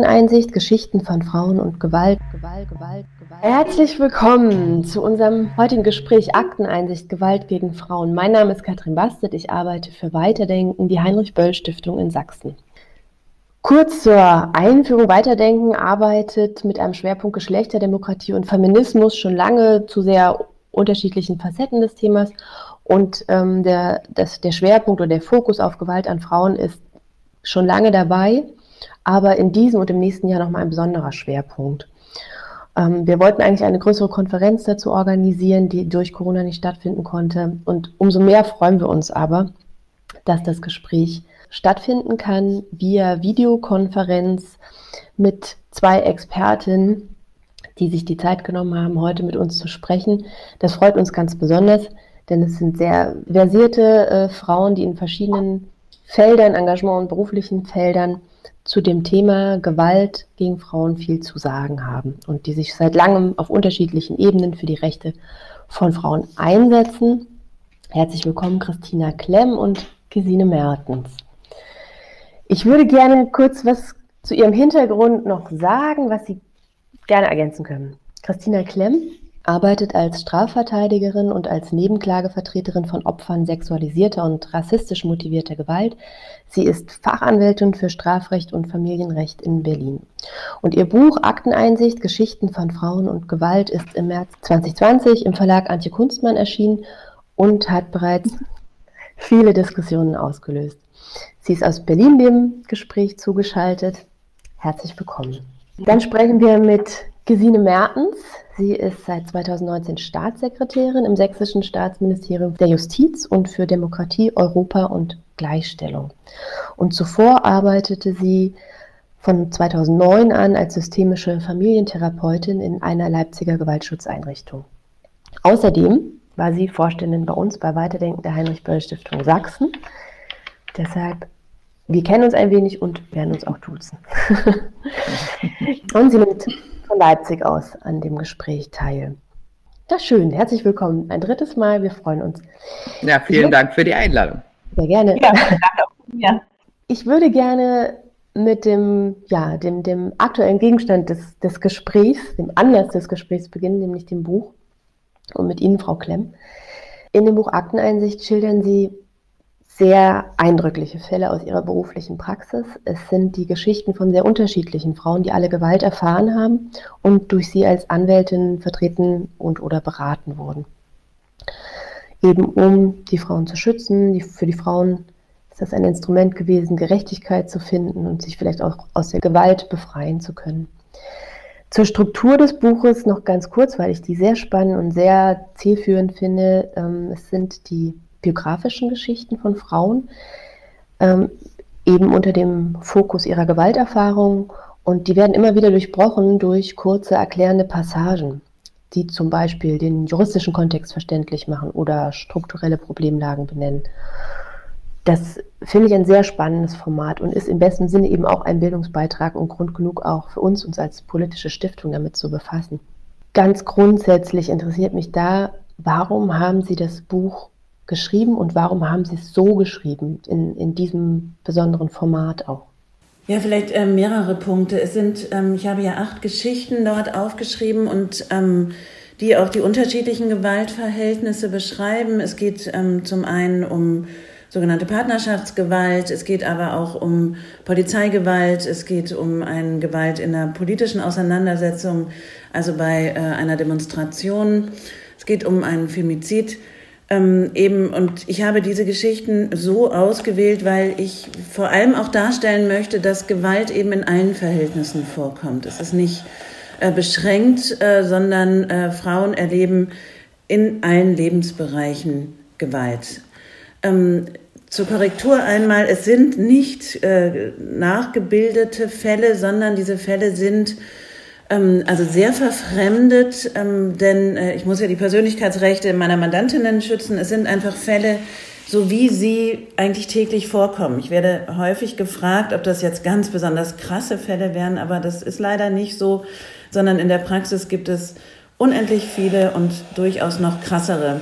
Akteneinsicht, Geschichten von Frauen und Gewalt, Gewalt, Gewalt, Gewalt. Herzlich willkommen zu unserem heutigen Gespräch Akteneinsicht, Gewalt gegen Frauen. Mein Name ist Katrin Bastet, ich arbeite für Weiterdenken, die Heinrich-Böll-Stiftung in Sachsen. Kurz zur Einführung. Weiterdenken arbeitet mit einem Schwerpunkt Geschlechterdemokratie und Feminismus schon lange zu sehr unterschiedlichen Facetten des Themas. Und ähm, der, das, der Schwerpunkt oder der Fokus auf Gewalt an Frauen ist schon lange dabei aber in diesem und im nächsten Jahr nochmal ein besonderer Schwerpunkt. Ähm, wir wollten eigentlich eine größere Konferenz dazu organisieren, die durch Corona nicht stattfinden konnte. Und umso mehr freuen wir uns aber, dass das Gespräch stattfinden kann via Videokonferenz mit zwei Expertinnen, die sich die Zeit genommen haben, heute mit uns zu sprechen. Das freut uns ganz besonders, denn es sind sehr versierte äh, Frauen, die in verschiedenen Feldern, Engagement und beruflichen Feldern zu dem Thema Gewalt gegen Frauen viel zu sagen haben und die sich seit langem auf unterschiedlichen Ebenen für die Rechte von Frauen einsetzen. Herzlich willkommen Christina Klemm und Gesine Mertens. Ich würde gerne kurz was zu Ihrem Hintergrund noch sagen, was Sie gerne ergänzen können. Christina Klemm arbeitet als Strafverteidigerin und als Nebenklagevertreterin von Opfern sexualisierter und rassistisch motivierter Gewalt. Sie ist Fachanwältin für Strafrecht und Familienrecht in Berlin. Und ihr Buch Akteneinsicht, Geschichten von Frauen und Gewalt ist im März 2020 im Verlag Antje Kunstmann erschienen und hat bereits viele Diskussionen ausgelöst. Sie ist aus Berlin dem Gespräch zugeschaltet. Herzlich willkommen. Dann sprechen wir mit Gesine Mertens. Sie ist seit 2019 Staatssekretärin im Sächsischen Staatsministerium der Justiz und für Demokratie, Europa und Gleichstellung. Und zuvor arbeitete sie von 2009 an als systemische Familientherapeutin in einer Leipziger Gewaltschutzeinrichtung. Außerdem war sie Vorständin bei uns bei Weiterdenken der Heinrich-Böll-Stiftung Sachsen. Deshalb, wir kennen uns ein wenig und werden uns auch duzen. und sie nimmt von Leipzig aus an dem Gespräch teil. Das ist schön. Herzlich willkommen ein drittes Mal. Wir freuen uns. Ja, vielen ich Dank für die Einladung. Sehr gerne. Ja, ja. Ich würde gerne mit dem, ja, dem, dem aktuellen Gegenstand des, des Gesprächs, dem Anlass des Gesprächs beginnen, nämlich dem Buch. Und mit Ihnen, Frau Klemm. In dem Buch Akteneinsicht schildern Sie sehr eindrückliche Fälle aus ihrer beruflichen Praxis. Es sind die Geschichten von sehr unterschiedlichen Frauen, die alle Gewalt erfahren haben und durch sie als Anwältin vertreten und oder beraten wurden. Eben um die Frauen zu schützen, die, für die Frauen ist das ein Instrument gewesen, Gerechtigkeit zu finden und sich vielleicht auch aus der Gewalt befreien zu können. Zur Struktur des Buches noch ganz kurz, weil ich die sehr spannend und sehr zielführend finde. Ähm, es sind die biografischen Geschichten von Frauen, ähm, eben unter dem Fokus ihrer Gewalterfahrung. Und die werden immer wieder durchbrochen durch kurze erklärende Passagen, die zum Beispiel den juristischen Kontext verständlich machen oder strukturelle Problemlagen benennen. Das finde ich ein sehr spannendes Format und ist im besten Sinne eben auch ein Bildungsbeitrag und Grund genug auch für uns, uns als politische Stiftung damit zu befassen. Ganz grundsätzlich interessiert mich da, warum haben Sie das Buch geschrieben und warum haben Sie es so geschrieben, in, in diesem besonderen Format auch? Ja, vielleicht äh, mehrere Punkte. Es sind, ähm, ich habe ja acht Geschichten dort aufgeschrieben und ähm, die auch die unterschiedlichen Gewaltverhältnisse beschreiben. Es geht ähm, zum einen um sogenannte Partnerschaftsgewalt, es geht aber auch um Polizeigewalt, es geht um eine Gewalt in der politischen Auseinandersetzung, also bei äh, einer Demonstration. Es geht um einen Femizid ähm, eben, und ich habe diese Geschichten so ausgewählt, weil ich vor allem auch darstellen möchte, dass Gewalt eben in allen Verhältnissen vorkommt. Es ist nicht äh, beschränkt, äh, sondern äh, Frauen erleben in allen Lebensbereichen Gewalt. Ähm, zur Korrektur einmal, es sind nicht äh, nachgebildete Fälle, sondern diese Fälle sind also sehr verfremdet, ähm, denn äh, ich muss ja die Persönlichkeitsrechte meiner Mandantinnen schützen. Es sind einfach Fälle, so wie sie eigentlich täglich vorkommen. Ich werde häufig gefragt, ob das jetzt ganz besonders krasse Fälle wären, aber das ist leider nicht so, sondern in der Praxis gibt es unendlich viele und durchaus noch krassere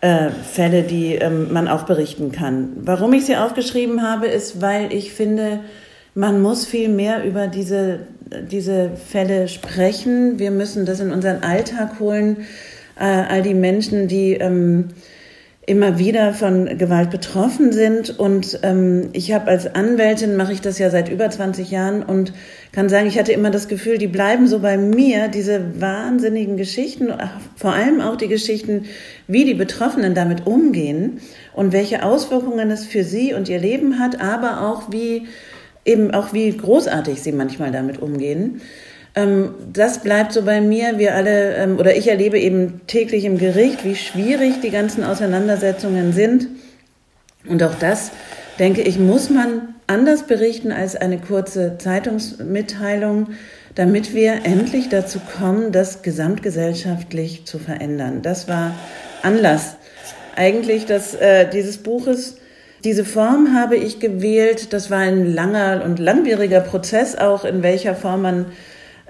äh, Fälle, die ähm, man auch berichten kann. Warum ich sie aufgeschrieben habe, ist, weil ich finde, man muss viel mehr über diese, diese Fälle sprechen. Wir müssen das in unseren Alltag holen. Äh, all die Menschen, die ähm, immer wieder von Gewalt betroffen sind. Und ähm, ich habe als Anwältin, mache ich das ja seit über 20 Jahren und kann sagen, ich hatte immer das Gefühl, die bleiben so bei mir, diese wahnsinnigen Geschichten, vor allem auch die Geschichten, wie die Betroffenen damit umgehen und welche Auswirkungen es für sie und ihr Leben hat, aber auch wie eben auch wie großartig sie manchmal damit umgehen. Ähm, das bleibt so bei mir. Wir alle, ähm, oder ich erlebe eben täglich im Gericht, wie schwierig die ganzen Auseinandersetzungen sind. Und auch das, denke ich, muss man anders berichten als eine kurze Zeitungsmitteilung, damit wir endlich dazu kommen, das gesamtgesellschaftlich zu verändern. Das war Anlass eigentlich des, äh, dieses Buches. Diese Form habe ich gewählt. Das war ein langer und langwieriger Prozess auch, in welcher Form man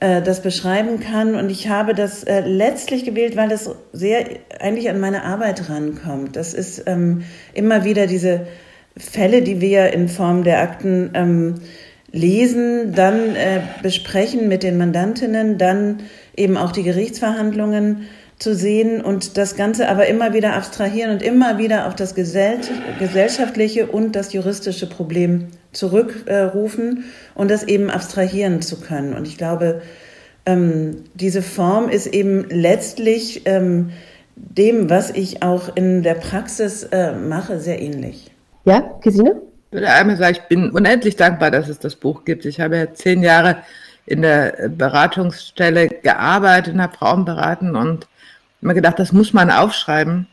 äh, das beschreiben kann. Und ich habe das äh, letztlich gewählt, weil das sehr eigentlich an meine Arbeit rankommt. Das ist ähm, immer wieder diese Fälle, die wir in Form der Akten ähm, lesen, dann äh, besprechen mit den Mandantinnen, dann eben auch die Gerichtsverhandlungen zu sehen und das Ganze aber immer wieder abstrahieren und immer wieder auf das gesellschaftliche und das juristische Problem zurückrufen und das eben abstrahieren zu können. Und ich glaube, ähm, diese Form ist eben letztlich ähm, dem, was ich auch in der Praxis äh, mache, sehr ähnlich. Ja, Gesine? Ich würde einmal sagen, ich bin unendlich dankbar, dass es das Buch gibt. Ich habe ja zehn Jahre in der Beratungsstelle gearbeitet und habe Frauen beraten und immer gedacht, das muss man aufschreiben.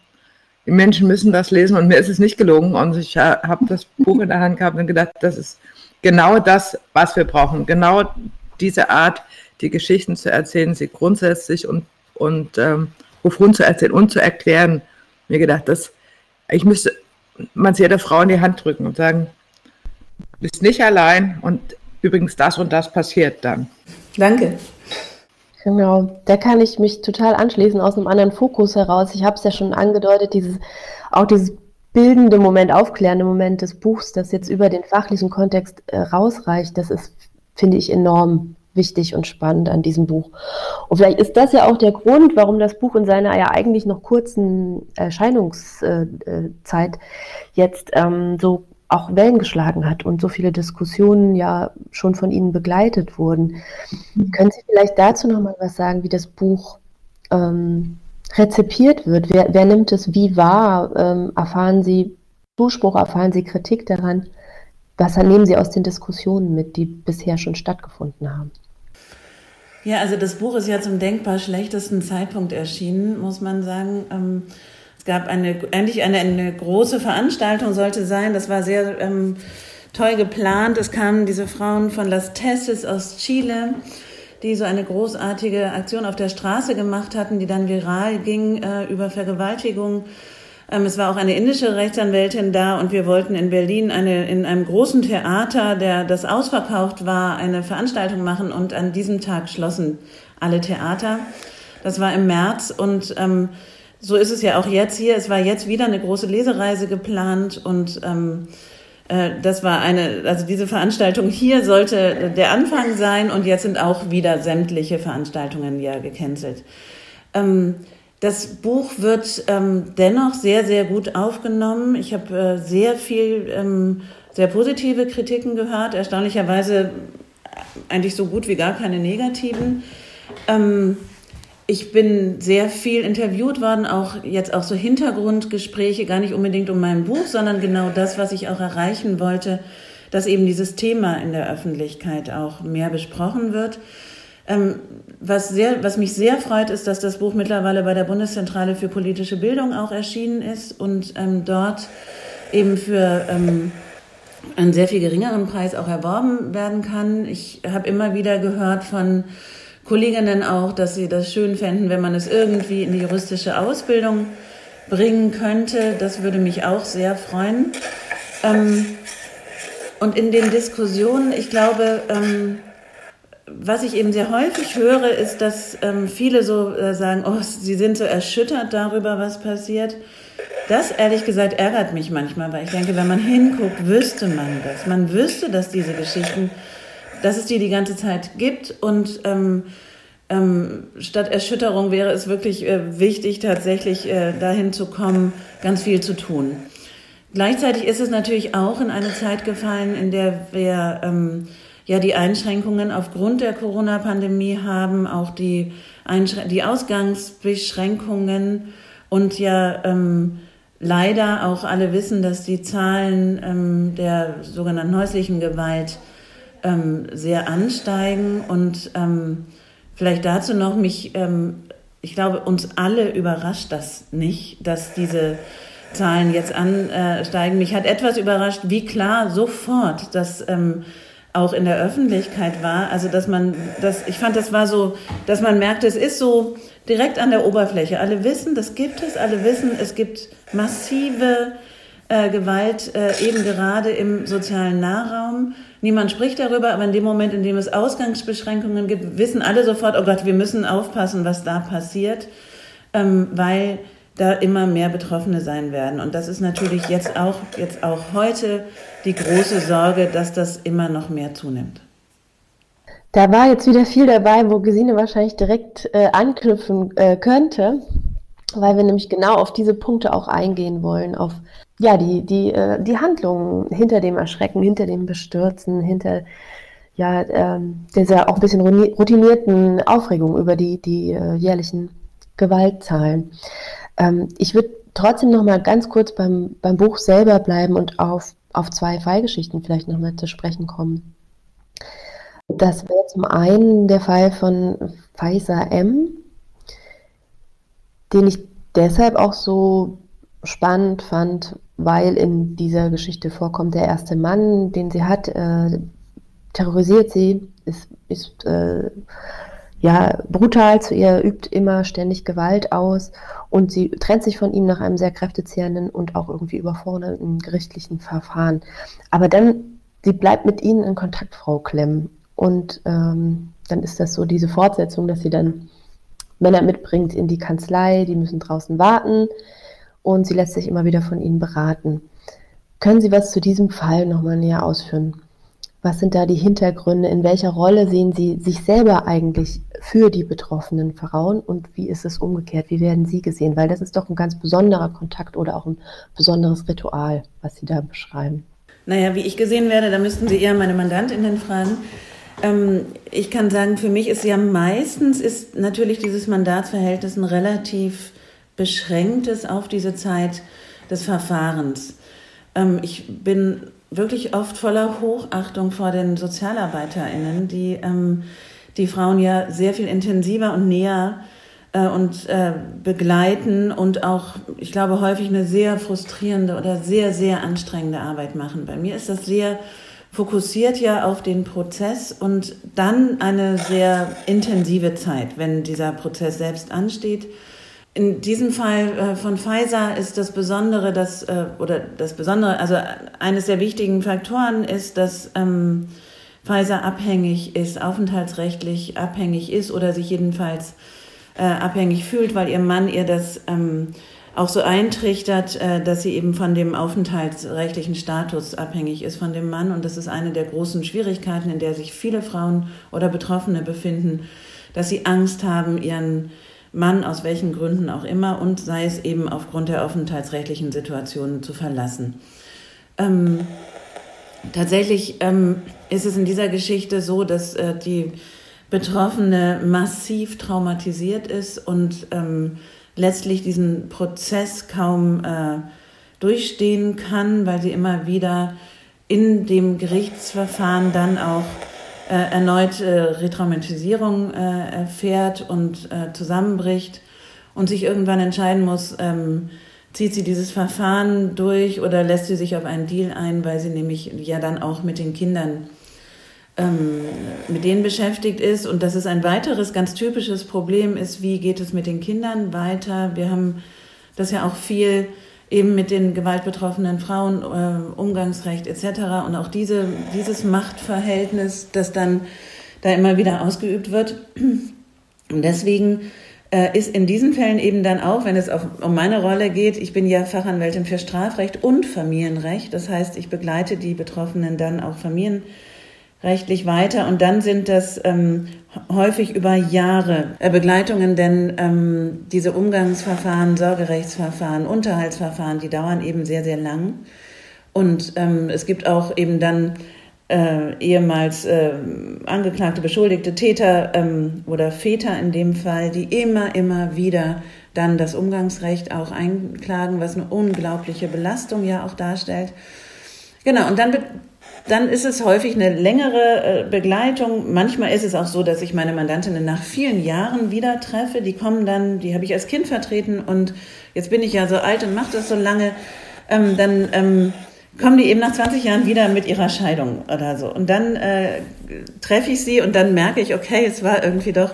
Die Menschen müssen das lesen und mir ist es nicht gelungen. Und ich habe das Buch in der Hand gehabt und gedacht, das ist genau das, was wir brauchen. Genau diese Art, die Geschichten zu erzählen, sie grundsätzlich und, und ähm, wovon zu erzählen und zu erklären. Mir gedacht, dass ich müsste man jeder Frau in die Hand drücken und sagen, du bist nicht allein und übrigens das und das passiert dann. Danke. Genau, da kann ich mich total anschließen aus einem anderen Fokus heraus. Ich habe es ja schon angedeutet, dieses, auch dieses bildende Moment, aufklärende Moment des Buchs, das jetzt über den fachlichen Kontext äh, rausreicht, das ist, finde ich, enorm wichtig und spannend an diesem Buch. Und vielleicht ist das ja auch der Grund, warum das Buch in seiner ja eigentlich noch kurzen Erscheinungszeit äh, jetzt ähm, so auch Wellen geschlagen hat und so viele Diskussionen ja schon von Ihnen begleitet wurden. Mhm. Können Sie vielleicht dazu noch mal was sagen, wie das Buch ähm, rezipiert wird? Wer, wer, nimmt es wie wahr? Ähm, erfahren Sie Zuspruch, erfahren Sie Kritik daran? Was nehmen Sie aus den Diskussionen mit, die bisher schon stattgefunden haben? Ja, also das Buch ist ja zum denkbar schlechtesten Zeitpunkt erschienen, muss man sagen. Ähm, gab eine, eigentlich eine, eine große Veranstaltung sollte sein. Das war sehr ähm, toll geplant. Es kamen diese Frauen von Las Teses aus Chile, die so eine großartige Aktion auf der Straße gemacht hatten, die dann viral ging äh, über Vergewaltigung. Ähm, es war auch eine indische Rechtsanwältin da und wir wollten in Berlin eine, in einem großen Theater, der das ausverkauft war, eine Veranstaltung machen und an diesem Tag schlossen alle Theater. Das war im März und ähm, so ist es ja auch jetzt hier. Es war jetzt wieder eine große Lesereise geplant und ähm, äh, das war eine, also diese Veranstaltung hier sollte der Anfang sein und jetzt sind auch wieder sämtliche Veranstaltungen ja gecancelt. Ähm, das Buch wird ähm, dennoch sehr, sehr gut aufgenommen. Ich habe äh, sehr viel, ähm, sehr positive Kritiken gehört, erstaunlicherweise eigentlich so gut wie gar keine negativen. Ähm, ich bin sehr viel interviewt worden, auch jetzt auch so Hintergrundgespräche, gar nicht unbedingt um mein Buch, sondern genau das, was ich auch erreichen wollte, dass eben dieses Thema in der Öffentlichkeit auch mehr besprochen wird. Ähm, was, sehr, was mich sehr freut, ist, dass das Buch mittlerweile bei der Bundeszentrale für politische Bildung auch erschienen ist und ähm, dort eben für ähm, einen sehr viel geringeren Preis auch erworben werden kann. Ich habe immer wieder gehört von Kolleginnen auch, dass sie das schön fänden, wenn man es irgendwie in die juristische Ausbildung bringen könnte. Das würde mich auch sehr freuen. Ähm, und in den Diskussionen, ich glaube, ähm, was ich eben sehr häufig höre, ist, dass ähm, viele so äh, sagen, oh, sie sind so erschüttert darüber, was passiert. das ehrlich gesagt ärgert mich manchmal, weil ich denke, wenn man hinguckt, wüsste man das. Man wüsste, dass diese Geschichten, dass es die die ganze Zeit gibt und ähm, ähm, statt Erschütterung wäre es wirklich äh, wichtig, tatsächlich äh, dahin zu kommen, ganz viel zu tun. Gleichzeitig ist es natürlich auch in eine Zeit gefallen, in der wir ähm, ja die Einschränkungen aufgrund der Corona-Pandemie haben, auch die, Einschrän die Ausgangsbeschränkungen und ja ähm, leider auch alle wissen, dass die Zahlen ähm, der sogenannten häuslichen Gewalt ähm, sehr ansteigen und ähm, Vielleicht dazu noch mich, ähm, ich glaube, uns alle überrascht das nicht, dass diese Zahlen jetzt ansteigen. Mich hat etwas überrascht, wie klar sofort das ähm, auch in der Öffentlichkeit war. Also, dass man, das, ich fand, das war so, dass man merkte, es ist so direkt an der Oberfläche. Alle wissen, das gibt es, alle wissen, es gibt massive äh, Gewalt äh, eben gerade im sozialen Nahraum. Niemand spricht darüber, aber in dem Moment, in dem es Ausgangsbeschränkungen gibt, wissen alle sofort, oh Gott, wir müssen aufpassen, was da passiert, ähm, weil da immer mehr Betroffene sein werden. Und das ist natürlich jetzt auch, jetzt auch heute die große Sorge, dass das immer noch mehr zunimmt. Da war jetzt wieder viel dabei, wo Gesine wahrscheinlich direkt äh, anknüpfen äh, könnte, weil wir nämlich genau auf diese Punkte auch eingehen wollen, auf ja, die, die, äh, die Handlungen hinter dem Erschrecken, hinter dem Bestürzen, hinter ja, ähm, dieser auch ein bisschen routinierten Aufregung über die, die äh, jährlichen Gewaltzahlen. Ähm, ich würde trotzdem noch mal ganz kurz beim, beim Buch selber bleiben und auf, auf zwei Fallgeschichten vielleicht noch mal zu sprechen kommen. Das wäre zum einen der Fall von Pfizer M, den ich deshalb auch so spannend fand, weil in dieser Geschichte vorkommt, der erste Mann, den sie hat, äh, terrorisiert sie, ist, ist äh, ja brutal zu ihr, übt immer ständig Gewalt aus und sie trennt sich von ihm nach einem sehr kräftezehrenden und auch irgendwie überfordernden gerichtlichen Verfahren. Aber dann, sie bleibt mit ihnen in Kontakt, Frau Klemm. Und ähm, dann ist das so diese Fortsetzung, dass sie dann Männer mitbringt in die Kanzlei, die müssen draußen warten und sie lässt sich immer wieder von Ihnen beraten. Können Sie was zu diesem Fall nochmal näher ausführen? Was sind da die Hintergründe? In welcher Rolle sehen Sie sich selber eigentlich für die betroffenen Frauen und wie ist es umgekehrt? Wie werden Sie gesehen? Weil das ist doch ein ganz besonderer Kontakt oder auch ein besonderes Ritual, was Sie da beschreiben. Naja, wie ich gesehen werde, da müssten Sie eher meine Mandantinnen fragen. Ähm, ich kann sagen, für mich ist ja meistens ist natürlich dieses Mandatsverhältnis ein relativ beschränktes auf diese Zeit des Verfahrens. Ähm, ich bin wirklich oft voller Hochachtung vor den SozialarbeiterInnen, die ähm, die Frauen ja sehr viel intensiver und näher äh, und äh, begleiten und auch, ich glaube, häufig eine sehr frustrierende oder sehr, sehr anstrengende Arbeit machen. Bei mir ist das sehr fokussiert ja auf den Prozess und dann eine sehr intensive Zeit, wenn dieser Prozess selbst ansteht. In diesem Fall äh, von Pfizer ist das Besondere, dass, äh, oder das Besondere, also eines der wichtigen Faktoren ist, dass ähm, Pfizer abhängig ist, aufenthaltsrechtlich abhängig ist oder sich jedenfalls äh, abhängig fühlt, weil ihr Mann ihr das ähm, auch so eintrichtert, äh, dass sie eben von dem aufenthaltsrechtlichen Status abhängig ist von dem Mann. Und das ist eine der großen Schwierigkeiten, in der sich viele Frauen oder Betroffene befinden, dass sie Angst haben, ihren Mann aus welchen Gründen auch immer und sei es eben aufgrund der aufenthaltsrechtlichen Situation zu verlassen. Ähm, tatsächlich ähm, ist es in dieser Geschichte so, dass äh, die Betroffene massiv traumatisiert ist und ähm, letztlich diesen Prozess kaum äh, durchstehen kann, weil sie immer wieder in dem Gerichtsverfahren dann auch äh, erneut äh, Retraumatisierung äh, erfährt und äh, zusammenbricht und sich irgendwann entscheiden muss, ähm, zieht sie dieses Verfahren durch oder lässt sie sich auf einen Deal ein, weil sie nämlich ja dann auch mit den Kindern ähm, mit denen beschäftigt ist. Und das ist ein weiteres ganz typisches Problem ist, wie geht es mit den Kindern weiter? Wir haben das ja auch viel eben mit den gewaltbetroffenen Frauen, äh, Umgangsrecht etc. Und auch diese, dieses Machtverhältnis, das dann da immer wieder ausgeübt wird. Und deswegen äh, ist in diesen Fällen eben dann auch, wenn es auf, um meine Rolle geht, ich bin ja Fachanwältin für Strafrecht und Familienrecht. Das heißt, ich begleite die Betroffenen dann auch familienrechtlich weiter und dann sind das ähm, häufig über Jahre äh, Begleitungen, denn ähm, diese Umgangsverfahren, Sorgerechtsverfahren, Unterhaltsverfahren, die dauern eben sehr, sehr lang. Und ähm, es gibt auch eben dann äh, ehemals äh, angeklagte, beschuldigte Täter ähm, oder Väter in dem Fall, die immer, immer wieder dann das Umgangsrecht auch einklagen, was eine unglaubliche Belastung ja auch darstellt. Genau, und dann, dann ist es häufig eine längere äh, Begleitung. Manchmal ist es auch so, dass ich meine Mandantinnen nach vielen Jahren wieder treffe. Die kommen dann, die habe ich als Kind vertreten und jetzt bin ich ja so alt und mache das so lange. Ähm, dann ähm, kommen die eben nach 20 Jahren wieder mit ihrer Scheidung oder so. Und dann äh, treffe ich sie und dann merke ich, okay, es war irgendwie doch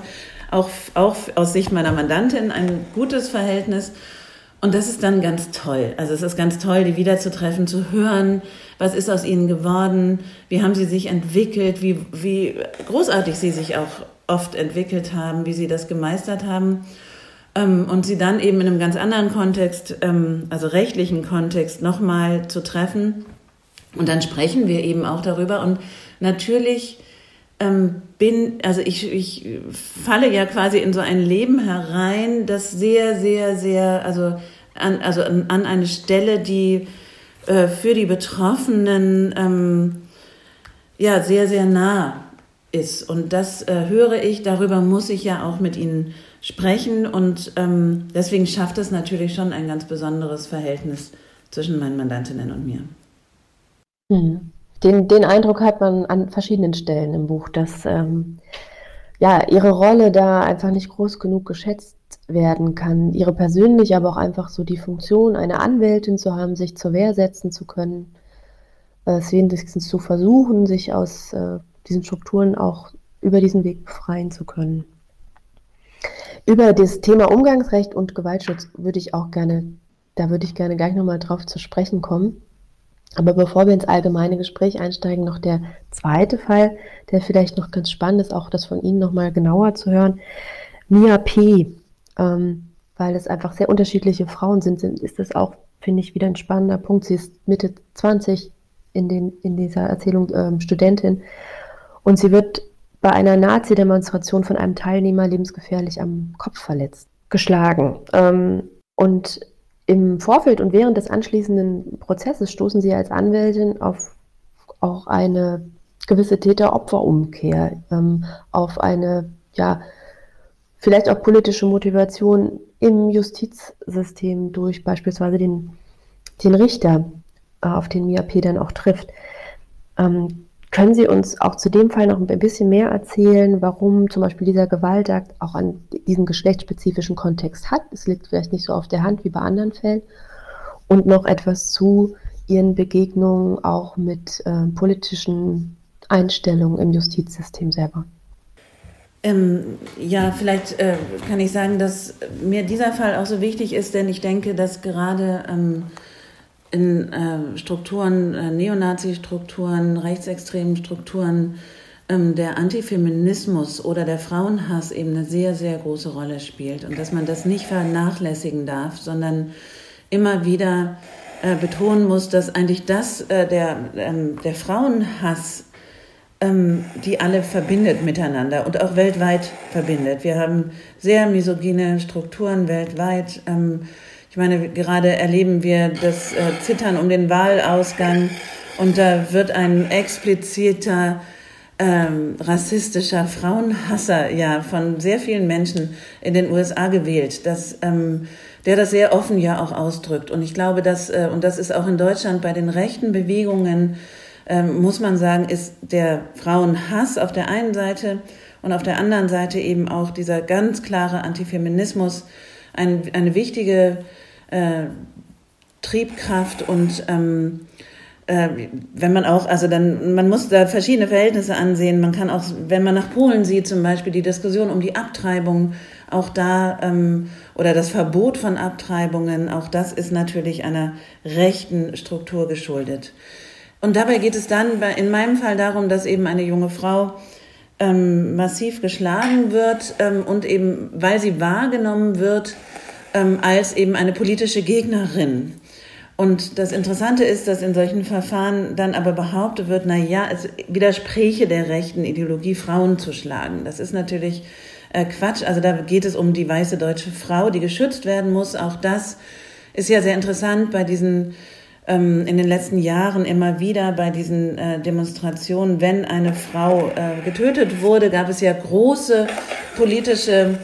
auch, auch aus Sicht meiner Mandantin ein gutes Verhältnis. Und das ist dann ganz toll. Also es ist ganz toll, die wiederzutreffen, zu hören, was ist aus ihnen geworden, wie haben sie sich entwickelt, wie, wie großartig sie sich auch oft entwickelt haben, wie sie das gemeistert haben. Ähm, und sie dann eben in einem ganz anderen Kontext, ähm, also rechtlichen Kontext, nochmal zu treffen. Und dann sprechen wir eben auch darüber. Und natürlich ähm, bin, also ich, ich falle ja quasi in so ein Leben herein, das sehr, sehr, sehr, also an, also an, eine Stelle, die äh, für die Betroffenen ähm, ja sehr, sehr nah ist. Und das äh, höre ich, darüber muss ich ja auch mit ihnen sprechen und ähm, deswegen schafft es natürlich schon ein ganz besonderes Verhältnis zwischen meinen Mandantinnen und mir. Hm. Den, den Eindruck hat man an verschiedenen Stellen im Buch, dass ähm, ja, ihre Rolle da einfach nicht groß genug geschätzt werden kann. Ihre persönlich, aber auch einfach so die Funktion, eine Anwältin zu haben, sich zur Wehr setzen zu können, äh, es wenigstens zu versuchen, sich aus äh, diesen Strukturen auch über diesen Weg befreien zu können. Über das Thema Umgangsrecht und Gewaltschutz würde ich auch gerne, da würde ich gerne gleich nochmal drauf zu sprechen kommen. Aber bevor wir ins allgemeine Gespräch einsteigen, noch der zweite Fall, der vielleicht noch ganz spannend ist, auch das von Ihnen nochmal genauer zu hören. Mia P., ähm, weil es einfach sehr unterschiedliche Frauen sind, sind ist das auch, finde ich, wieder ein spannender Punkt. Sie ist Mitte 20 in, den, in dieser Erzählung ähm, Studentin und sie wird bei einer Nazi-Demonstration von einem Teilnehmer lebensgefährlich am Kopf verletzt, geschlagen. Ähm, und im Vorfeld und während des anschließenden Prozesses stoßen sie als Anwältin auf auch eine gewisse Täter-Opfer-Umkehr, ähm, auf eine, ja, vielleicht auch politische Motivation im Justizsystem durch beispielsweise den, den Richter, äh, auf den Mia P. dann auch trifft. Ähm, können Sie uns auch zu dem Fall noch ein bisschen mehr erzählen, warum zum Beispiel dieser Gewaltakt auch an diesen geschlechtsspezifischen Kontext hat? Es liegt vielleicht nicht so auf der Hand wie bei anderen Fällen. Und noch etwas zu Ihren Begegnungen auch mit äh, politischen Einstellungen im Justizsystem selber. Ähm, ja, vielleicht äh, kann ich sagen, dass mir dieser Fall auch so wichtig ist, denn ich denke, dass gerade ähm, in äh, Strukturen, äh, Neonazi-Strukturen, rechtsextremen Strukturen ähm, der Antifeminismus oder der Frauenhass eben eine sehr, sehr große Rolle spielt und dass man das nicht vernachlässigen darf, sondern immer wieder äh, betonen muss, dass eigentlich das, äh, der, ähm, der Frauenhass, ähm, die alle verbindet miteinander und auch weltweit verbindet. Wir haben sehr misogyne Strukturen weltweit. Ähm, ich meine, gerade erleben wir das äh, Zittern um den Wahlausgang und da wird ein expliziter ähm, rassistischer Frauenhasser ja von sehr vielen Menschen in den USA gewählt, dass, ähm, der das sehr offen ja auch ausdrückt. Und ich glaube, dass, äh, und das ist auch in Deutschland bei den rechten Bewegungen, ähm, muss man sagen, ist der Frauenhass auf der einen Seite und auf der anderen Seite eben auch dieser ganz klare Antifeminismus ein, eine wichtige äh, Triebkraft und ähm, äh, wenn man auch, also dann, man muss da verschiedene Verhältnisse ansehen. Man kann auch, wenn man nach Polen sieht, zum Beispiel die Diskussion um die Abtreibung, auch da, ähm, oder das Verbot von Abtreibungen, auch das ist natürlich einer rechten Struktur geschuldet. Und dabei geht es dann in meinem Fall darum, dass eben eine junge Frau ähm, massiv geschlagen wird ähm, und eben, weil sie wahrgenommen wird ähm, als eben eine politische Gegnerin. Und das Interessante ist, dass in solchen Verfahren dann aber behauptet wird, na ja, es widerspräche der rechten Ideologie, Frauen zu schlagen. Das ist natürlich äh, Quatsch. Also da geht es um die weiße deutsche Frau, die geschützt werden muss. Auch das ist ja sehr interessant bei diesen ähm, in den letzten Jahren immer wieder bei diesen äh, Demonstrationen, wenn eine Frau äh, getötet wurde, gab es ja große politische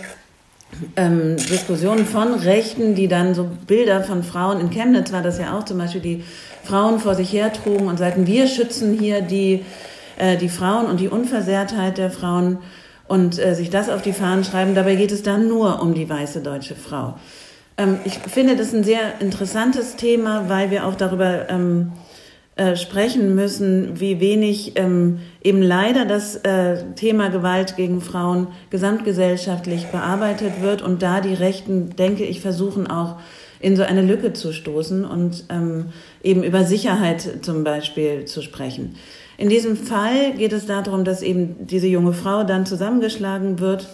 ähm, Diskussionen von Rechten, die dann so Bilder von Frauen in Chemnitz war das ja auch zum Beispiel, die Frauen vor sich hertrugen und sagten, wir schützen hier die, äh, die Frauen und die Unversehrtheit der Frauen und äh, sich das auf die Fahnen schreiben. Dabei geht es dann nur um die weiße deutsche Frau. Ähm, ich finde das ein sehr interessantes Thema, weil wir auch darüber ähm, äh, sprechen müssen, wie wenig ähm, eben leider das äh, Thema Gewalt gegen Frauen gesamtgesellschaftlich bearbeitet wird und da die Rechten, denke ich, versuchen auch in so eine Lücke zu stoßen und ähm, eben über Sicherheit zum Beispiel zu sprechen. In diesem Fall geht es darum, dass eben diese junge Frau dann zusammengeschlagen wird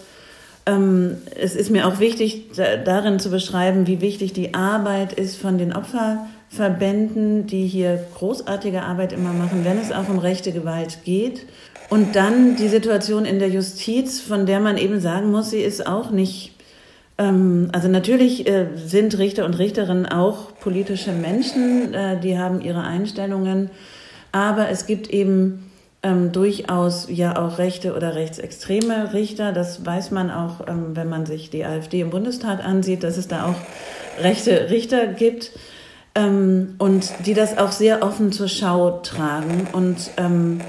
ähm, es ist mir auch wichtig, darin zu beschreiben, wie wichtig die Arbeit ist von den Opferverbänden, die hier großartige Arbeit immer machen, wenn es auch um rechte Gewalt geht. Und dann die Situation in der Justiz, von der man eben sagen muss, sie ist auch nicht ähm, also natürlich äh, sind Richter und Richterinnen auch politische Menschen, äh, die haben ihre Einstellungen, aber es gibt eben ähm, durchaus ja auch rechte oder rechtsextreme Richter. Das weiß man auch, ähm, wenn man sich die AfD im Bundestag ansieht, dass es da auch rechte Richter gibt ähm, und die das auch sehr offen zur Schau tragen und ähm,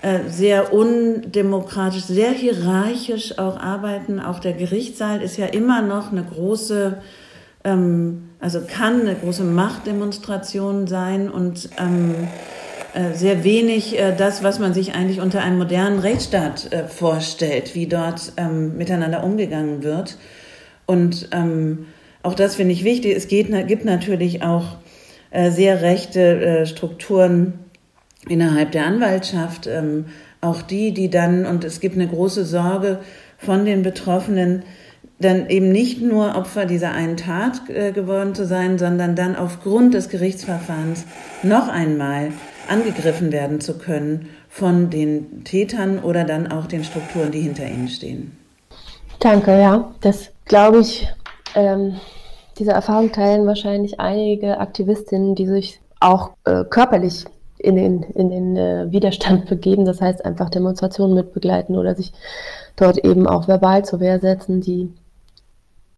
äh, sehr undemokratisch, sehr hierarchisch auch arbeiten. Auch der Gerichtssaal ist ja immer noch eine große, ähm, also kann eine große Machtdemonstration sein und ähm, äh, sehr wenig äh, das, was man sich eigentlich unter einem modernen Rechtsstaat äh, vorstellt, wie dort ähm, miteinander umgegangen wird. Und ähm, auch das finde ich wichtig. Es geht, gibt natürlich auch äh, sehr rechte äh, Strukturen innerhalb der Anwaltschaft, ähm, auch die, die dann, und es gibt eine große Sorge von den Betroffenen, dann eben nicht nur Opfer dieser einen Tat äh, geworden zu sein, sondern dann aufgrund des Gerichtsverfahrens noch einmal angegriffen werden zu können von den Tätern oder dann auch den Strukturen, die hinter ihnen stehen. Danke, ja. Das glaube ich, ähm, diese Erfahrung teilen wahrscheinlich einige Aktivistinnen, die sich auch äh, körperlich in den, in den äh, Widerstand begeben, das heißt einfach Demonstrationen mitbegleiten oder sich dort eben auch verbal zur Wehr setzen, die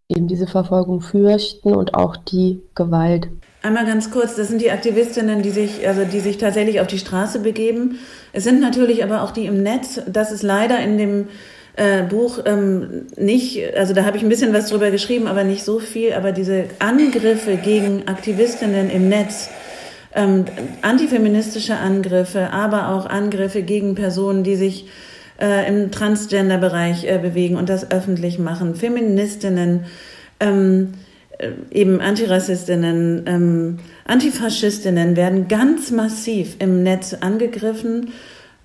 eben diese Verfolgung fürchten und auch die Gewalt. Einmal ganz kurz, das sind die Aktivistinnen, die sich, also die sich tatsächlich auf die Straße begeben. Es sind natürlich aber auch die im Netz. Das ist leider in dem äh, Buch ähm, nicht, also da habe ich ein bisschen was drüber geschrieben, aber nicht so viel. Aber diese Angriffe gegen Aktivistinnen im Netz, ähm, antifeministische Angriffe, aber auch Angriffe gegen Personen, die sich äh, im Transgender-Bereich äh, bewegen und das öffentlich machen, Feministinnen, ähm, äh, eben Antirassistinnen, ähm, Antifaschistinnen werden ganz massiv im Netz angegriffen,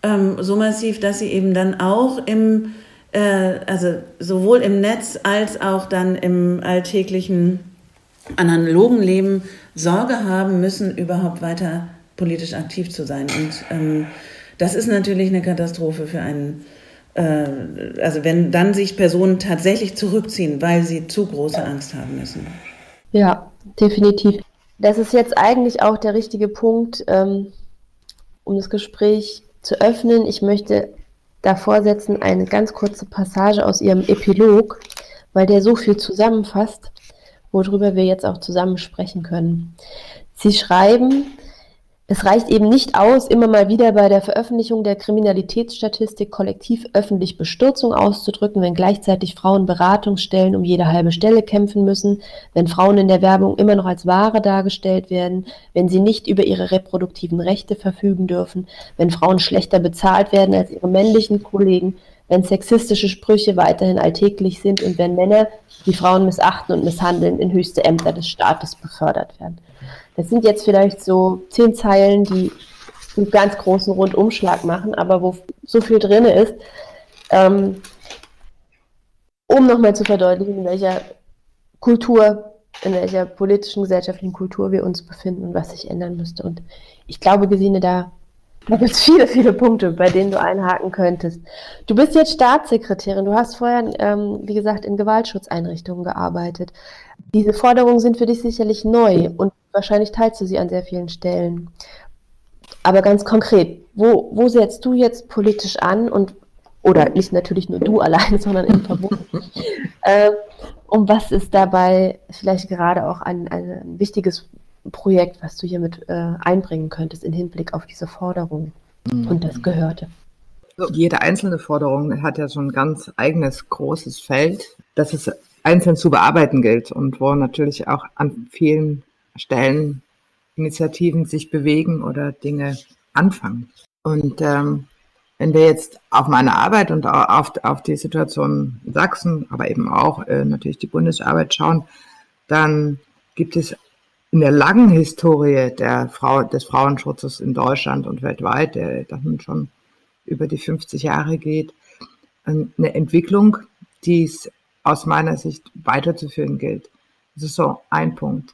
ähm, so massiv, dass sie eben dann auch im, also sowohl im Netz als auch dann im alltäglichen analogen Leben Sorge haben müssen, überhaupt weiter politisch aktiv zu sein. Und ähm, das ist natürlich eine Katastrophe für einen äh, also wenn dann sich Personen tatsächlich zurückziehen, weil sie zu große Angst haben müssen. Ja, definitiv. Das ist jetzt eigentlich auch der richtige Punkt, ähm, um das Gespräch zu öffnen. Ich möchte davor setzen eine ganz kurze Passage aus Ihrem Epilog, weil der so viel zusammenfasst, worüber wir jetzt auch zusammen sprechen können. Sie schreiben, es reicht eben nicht aus, immer mal wieder bei der Veröffentlichung der Kriminalitätsstatistik kollektiv öffentlich Bestürzung auszudrücken, wenn gleichzeitig Frauen Beratungsstellen um jede halbe Stelle kämpfen müssen, wenn Frauen in der Werbung immer noch als Ware dargestellt werden, wenn sie nicht über ihre reproduktiven Rechte verfügen dürfen, wenn Frauen schlechter bezahlt werden als ihre männlichen Kollegen, wenn sexistische Sprüche weiterhin alltäglich sind und wenn Männer, die Frauen missachten und misshandeln, in höchste Ämter des Staates befördert werden. Das sind jetzt vielleicht so zehn Zeilen, die einen ganz großen Rundumschlag machen, aber wo so viel drin ist, Ähm, um nochmal zu verdeutlichen, in welcher Kultur, in welcher politischen, gesellschaftlichen Kultur wir uns befinden und was sich ändern müsste. Und ich glaube, Gesine, da, gibt es viele, viele Punkte, bei denen du einhaken könntest. Du bist jetzt Staatssekretärin, du hast vorher, ähm, wie gesagt, in Gewaltschutzeinrichtungen gearbeitet. Diese Forderungen sind für dich sicherlich neu und wahrscheinlich teilst du sie an sehr vielen Stellen. Aber ganz konkret, wo, wo setzt du jetzt politisch an und oder nicht natürlich nur du allein, sondern im Verbund. äh, und was ist dabei vielleicht gerade auch ein, ein wichtiges Projekt, was du hiermit äh, einbringen könntest im Hinblick auf diese Forderung mhm. und das Gehörte? Jede einzelne Forderung hat ja so ein ganz eigenes großes Feld, das es einzeln zu bearbeiten gilt und wo natürlich auch an vielen Stellen Initiativen sich bewegen oder Dinge anfangen. Und ähm, wenn wir jetzt auf meine Arbeit und auf, auf die Situation in Sachsen, aber eben auch äh, natürlich die Bundesarbeit schauen, dann gibt es in der langen Historie der Frau, des Frauenschutzes in Deutschland und weltweit, der dann schon über die 50 Jahre geht, eine Entwicklung, die es aus meiner Sicht weiterzuführen gilt. Das ist so ein Punkt.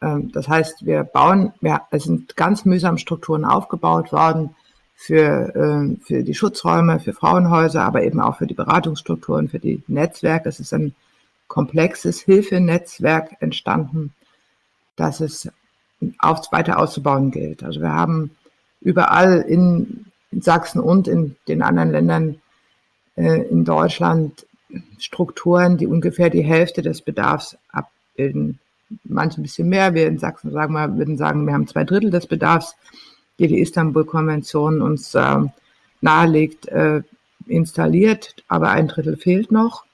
Ähm, das heißt, wir bauen, ja, es sind ganz mühsam Strukturen aufgebaut worden, für, äh, für die Schutzräume, für Frauenhäuser, aber eben auch für die Beratungsstrukturen, für die Netzwerke. Es ist ein komplexes Hilfenetzwerk entstanden, das es auf, weiter auszubauen gilt. Also wir haben überall in, in Sachsen und in den anderen Ländern äh, in Deutschland Strukturen, die ungefähr die Hälfte des Bedarfs abbilden. Manche ein bisschen mehr. Wir in Sachsen sagen wir, würden sagen, wir haben zwei Drittel des Bedarfs die die Istanbul-Konvention uns äh, nahelegt, äh, installiert, aber ein Drittel fehlt noch.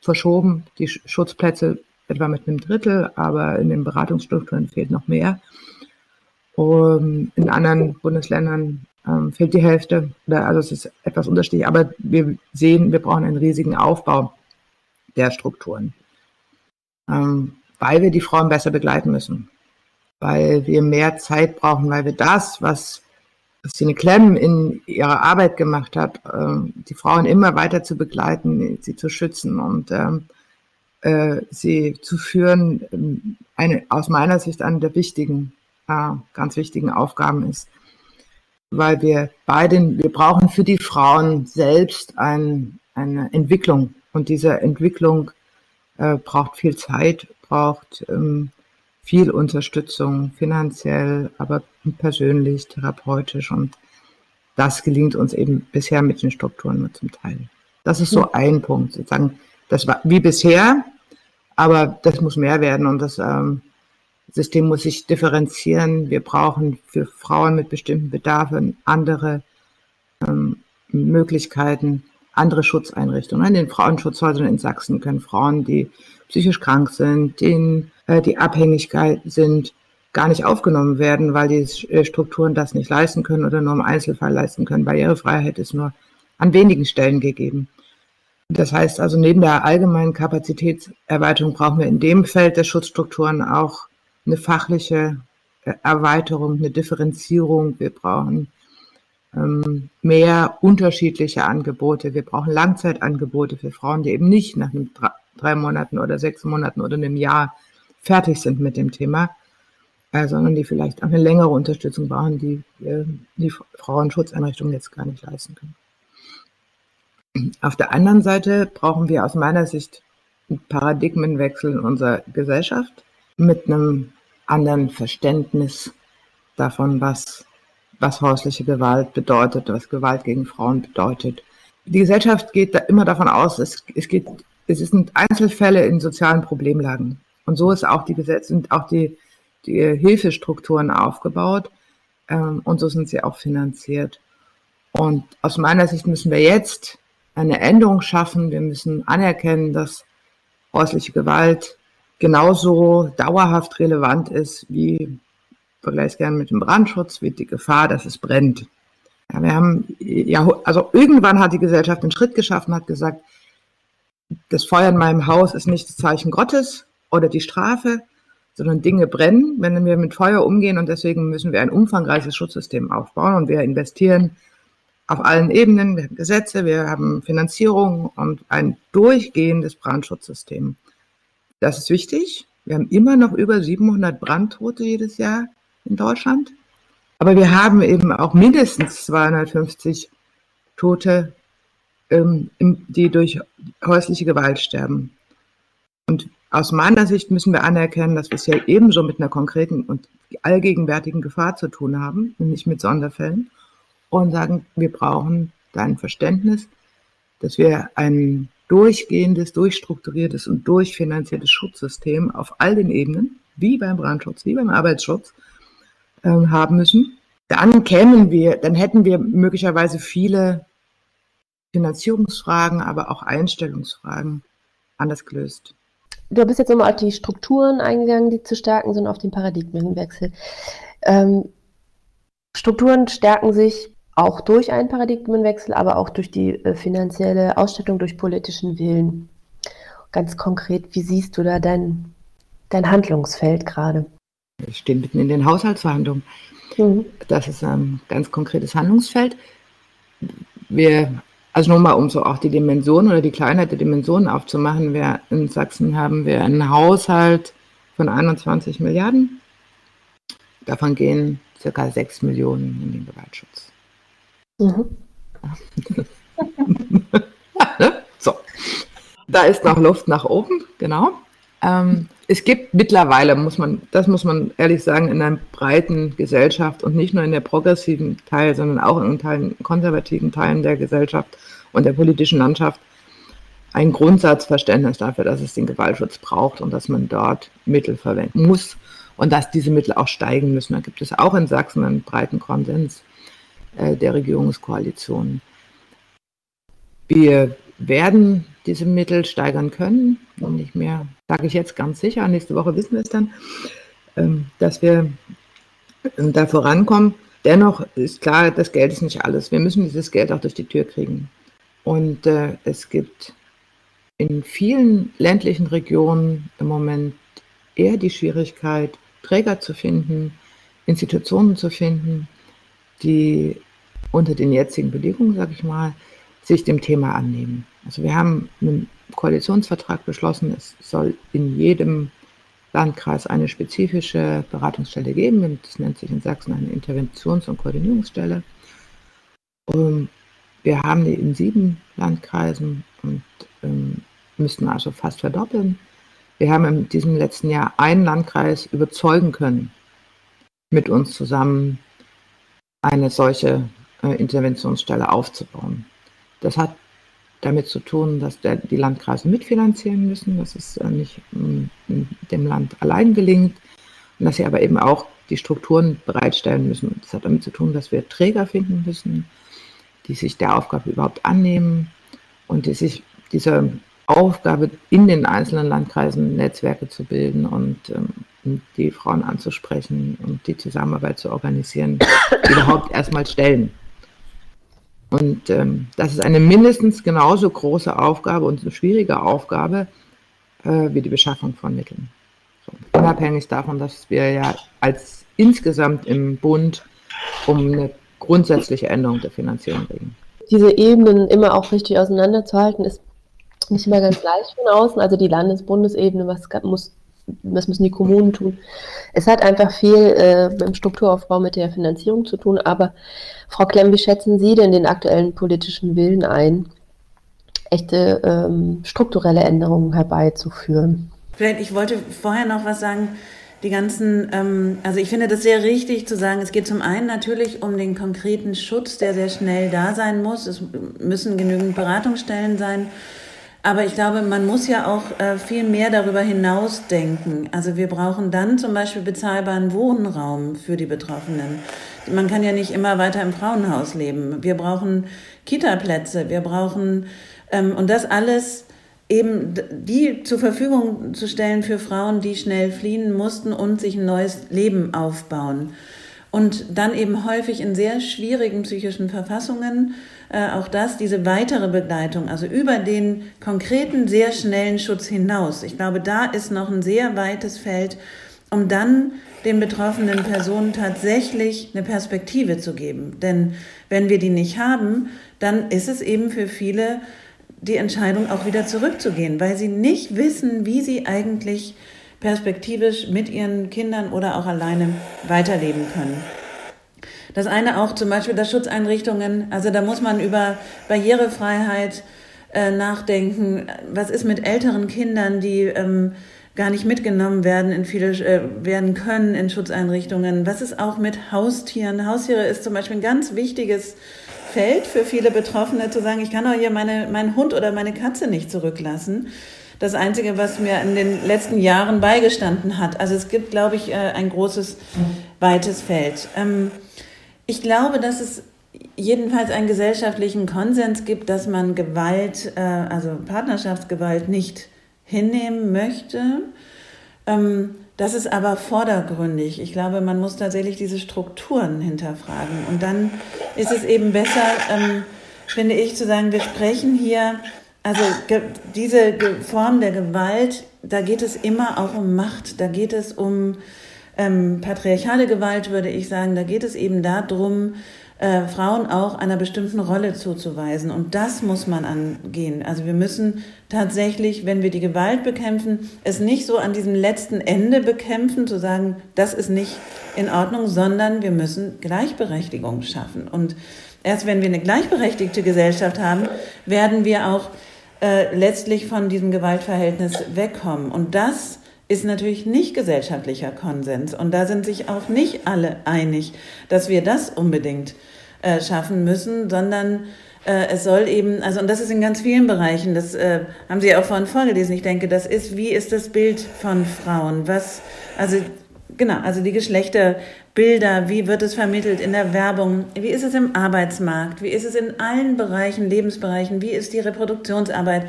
Verschoben die Schutzplätze etwa mit einem Drittel, aber in den Beratungsstrukturen fehlt noch mehr. Um, in anderen Bundesländern ähm, fehlt die Hälfte, also es ist etwas unterschiedlich, aber wir sehen, wir brauchen einen riesigen Aufbau der Strukturen, ähm, weil wir die Frauen besser begleiten müssen. Weil wir mehr Zeit brauchen, weil wir das, was Christine Klemm in ihrer Arbeit gemacht hat, ähm, die Frauen immer weiter zu begleiten, sie zu schützen und ähm, äh, sie zu führen, ähm, eine, aus meiner Sicht eine der wichtigen, äh, ganz wichtigen Aufgaben ist. Weil wir bei den, wir brauchen für die Frauen selbst ein, eine Entwicklung. Und diese Entwicklung äh, braucht viel Zeit, braucht ähm, viel Unterstützung, finanziell, aber persönlich, therapeutisch. Und das gelingt uns eben bisher mit den Strukturen nur zum Teil. Das ist so mhm. ein Punkt, sozusagen. Das war wie bisher, aber das muss mehr werden und das ähm, System muss sich differenzieren. Wir brauchen für Frauen mit bestimmten Bedarfen andere ähm, Möglichkeiten, andere Schutzeinrichtungen. In den Frauenschutzhäusern in Sachsen können Frauen, die psychisch krank sind, denen äh, die Abhängigkeit sind, gar nicht aufgenommen werden, weil die äh, Strukturen das nicht leisten können oder nur im Einzelfall leisten können. Barrierefreiheit ist nur an wenigen Stellen gegeben. Das heißt also, neben der allgemeinen Kapazitätserweiterung brauchen wir in dem Feld der Schutzstrukturen auch eine fachliche äh, Erweiterung, eine Differenzierung. Wir brauchen ähm, mehr unterschiedliche Angebote. Wir brauchen Langzeitangebote für Frauen, die eben nicht nach drei Monaten oder sechs Monaten oder einem Jahr fertig sind mit dem Thema, äh, sondern die vielleicht auch eine längere Unterstützung brauchen, die äh, die Frauenschutzeinrichtungen jetzt gar nicht leisten können. Auf der anderen Seite brauchen wir aus meiner Sicht einen Paradigmenwechsel in unserer Gesellschaft mit einem anderen Verständnis davon, was, was häusliche Gewalt bedeutet, was Gewalt gegen Frauen bedeutet. Die Gesellschaft geht da immer davon aus, es, es, geht, es sind Einzelfälle in sozialen Problemlagen. Und so ist auch die Gesetze und auch die, die Hilfestrukturen aufgebaut. Ähm, und so sind sie auch finanziert. Und aus meiner Sicht müssen wir jetzt eine Änderung schaffen. Wir müssen anerkennen, dass häusliche Gewalt genauso dauerhaft relevant ist wie, vergleiche gerne mit dem Brandschutz, wie die Gefahr, dass es brennt. Ja, wir haben, ja, also irgendwann hat die Gesellschaft einen Schritt geschaffen, hat gesagt, das Feuer in meinem Haus ist nicht das Zeichen Gottes, oder die Strafe, sondern Dinge brennen, wenn wir mit Feuer umgehen und deswegen müssen wir ein umfangreiches Schutzsystem aufbauen und wir investieren auf allen Ebenen. Wir haben Gesetze, wir haben Finanzierung und ein durchgehendes Brandschutzsystem. Das ist wichtig. Wir haben immer noch über 700 Brandtote jedes Jahr in Deutschland. Aber wir haben eben auch mindestens 250 Tote, ähm, die durch häusliche Gewalt sterben. Und aus meiner Sicht müssen wir anerkennen, dass wir es ja ebenso mit einer konkreten und allgegenwärtigen Gefahr zu tun haben, nämlich mit Sonderfällen, und sagen, wir brauchen dein Verständnis, dass wir ein durchgehendes, durchstrukturiertes und durchfinanziertes Schutzsystem auf all den Ebenen, wie beim Brandschutz, wie beim Arbeitsschutz, äh, haben müssen. Dann kämen wir, dann hätten wir möglicherweise viele Finanzierungsfragen, aber auch Einstellungsfragen anders gelöst. Du bist jetzt nochmal auf die Strukturen eingegangen, die zu stärken sind, auf den Paradigmenwechsel. Ähm, Strukturen stärken sich auch durch einen Paradigmenwechsel, aber auch durch die äh, finanzielle Ausstattung, durch politischen Willen. Ganz konkret, wie siehst du da dein, dein Handlungsfeld gerade? Wir stehen mitten in den Haushaltsverhandlungen. Mhm. Das ist ein ganz konkretes Handlungsfeld. Wir, also nochmal, um so auch die Dimension oder die Kleinheit der Dimensionen aufzumachen, wir in Sachsen haben wir einen Haushalt von 21 Milliarden. Davon gehen circa 6 Millionen in den Gewaltschutz. Mhm. so, da ist noch Luft nach oben, genau. Ähm, es gibt mittlerweile, muss man, das muss man ehrlich sagen, in einer breiten Gesellschaft und nicht nur in der progressiven Teil, sondern auch in Teilen, konservativen Teilen der Gesellschaft und der politischen Landschaft ein Grundsatzverständnis dafür, dass es den Gewaltschutz braucht und dass man dort Mittel verwenden muss und dass diese Mittel auch steigen müssen. Da gibt es auch in Sachsen einen breiten Konsens. Äh, der Regierungskoalition. Wir werden diese Mittel steigern können und nicht mehr, sage ich jetzt ganz sicher, nächste Woche wissen wir es dann, ähm, dass wir äh, da vorankommen. Dennoch ist klar, das Geld ist nicht alles. Wir müssen dieses Geld auch durch die Tür kriegen. Und äh, es gibt in vielen ländlichen Regionen im Moment eher die Schwierigkeit, Träger zu finden, Institutionen zu finden, die unter den jetzigen Bedingungen, sage ich mal, sich dem Thema annehmen. Also wir haben einen Koalitionsvertrag beschlossen, es soll in jedem Landkreis eine spezifische Beratungsstelle geben. Das nennt sich in Sachsen eine Interventions- und Koordinierungsstelle. Und wir haben die in sieben Landkreisen und ähm, müssten also fast verdoppeln. Wir haben in diesem letzten Jahr einen Landkreis überzeugen können, mit uns zusammen eine solche Interventionsstelle aufzubauen. Das hat damit zu tun, dass der, die Landkreise mitfinanzieren müssen, dass es äh, nicht ähm, dem Land allein gelingt und dass sie aber eben auch die Strukturen bereitstellen müssen. Das hat damit zu tun, dass wir Träger finden müssen, die sich der Aufgabe überhaupt annehmen und die sich dieser Aufgabe in den einzelnen Landkreisen Netzwerke zu bilden und ähm, die Frauen anzusprechen und die Zusammenarbeit zu organisieren, überhaupt erstmal stellen. Und ähm, das ist eine mindestens genauso große Aufgabe und eine schwierige Aufgabe äh, wie die Beschaffung von Mitteln. So, unabhängig davon, dass wir ja als insgesamt im Bund um eine grundsätzliche Änderung der Finanzierung reden. Diese Ebenen immer auch richtig auseinanderzuhalten, ist nicht immer ganz leicht von außen. Also die Landes-Bundesebene, was muss was müssen die Kommunen tun? Es hat einfach viel äh, im Strukturaufbau mit der Finanzierung zu tun. Aber Frau Klemm, wie schätzen Sie denn den aktuellen politischen Willen ein, echte ähm, strukturelle Änderungen herbeizuführen? Vielleicht, ich wollte vorher noch was sagen. Die ganzen, ähm, also ich finde das sehr richtig zu sagen, es geht zum einen natürlich um den konkreten Schutz, der sehr schnell da sein muss. Es müssen genügend Beratungsstellen sein aber ich glaube, man muss ja auch äh, viel mehr darüber hinaus denken. Also wir brauchen dann zum Beispiel bezahlbaren Wohnraum für die Betroffenen. Man kann ja nicht immer weiter im Frauenhaus leben. Wir brauchen Kita-Plätze, wir brauchen, ähm, und das alles eben die zur Verfügung zu stellen für Frauen, die schnell fliehen mussten und sich ein neues Leben aufbauen. Und dann eben häufig in sehr schwierigen psychischen Verfassungen äh, auch das, diese weitere Begleitung, also über den konkreten, sehr schnellen Schutz hinaus. Ich glaube, da ist noch ein sehr weites Feld, um dann den betroffenen Personen tatsächlich eine Perspektive zu geben. Denn wenn wir die nicht haben, dann ist es eben für viele die Entscheidung, auch wieder zurückzugehen, weil sie nicht wissen, wie sie eigentlich perspektivisch mit ihren Kindern oder auch alleine weiterleben können. Das eine auch zum Beispiel, dass Schutzeinrichtungen, also da muss man über Barrierefreiheit äh, nachdenken. Was ist mit älteren Kindern, die ähm, gar nicht mitgenommen werden in viele äh, werden können in Schutzeinrichtungen? Was ist auch mit Haustieren? Haustiere ist zum Beispiel ein ganz wichtiges Feld für viele Betroffene zu sagen, ich kann auch hier meine, meinen Hund oder meine Katze nicht zurücklassen. Das Einzige, was mir in den letzten Jahren beigestanden hat. Also es gibt, glaube ich, äh, ein großes, weites Feld. Ähm, ich glaube, dass es jedenfalls einen gesellschaftlichen Konsens gibt, dass man Gewalt, äh, also Partnerschaftsgewalt nicht hinnehmen möchte. Ähm, das ist aber vordergründig. Ich glaube, man muss tatsächlich diese Strukturen hinterfragen. Und dann ist es eben besser, ähm, finde ich, zu sagen, wir sprechen hier, also diese Form der Gewalt, da geht es immer auch um Macht, da geht es um ähm, patriarchale Gewalt, würde ich sagen, da geht es eben darum, äh, Frauen auch einer bestimmten Rolle zuzuweisen. Und das muss man angehen. Also wir müssen tatsächlich, wenn wir die Gewalt bekämpfen, es nicht so an diesem letzten Ende bekämpfen, zu sagen, das ist nicht in Ordnung, sondern wir müssen Gleichberechtigung schaffen. Und erst wenn wir eine gleichberechtigte Gesellschaft haben, werden wir auch äh, letztlich von diesem Gewaltverhältnis wegkommen. Und das ist natürlich nicht gesellschaftlicher Konsens. Und da sind sich auch nicht alle einig, dass wir das unbedingt äh, schaffen müssen, sondern äh, es soll eben, also und das ist in ganz vielen Bereichen, das äh, haben Sie auch vorhin vorgelesen, ich denke, das ist, wie ist das Bild von Frauen? Was, also genau, also die Geschlechterbilder, wie wird es vermittelt in der Werbung, wie ist es im Arbeitsmarkt, wie ist es in allen Bereichen, Lebensbereichen, wie ist die Reproduktionsarbeit?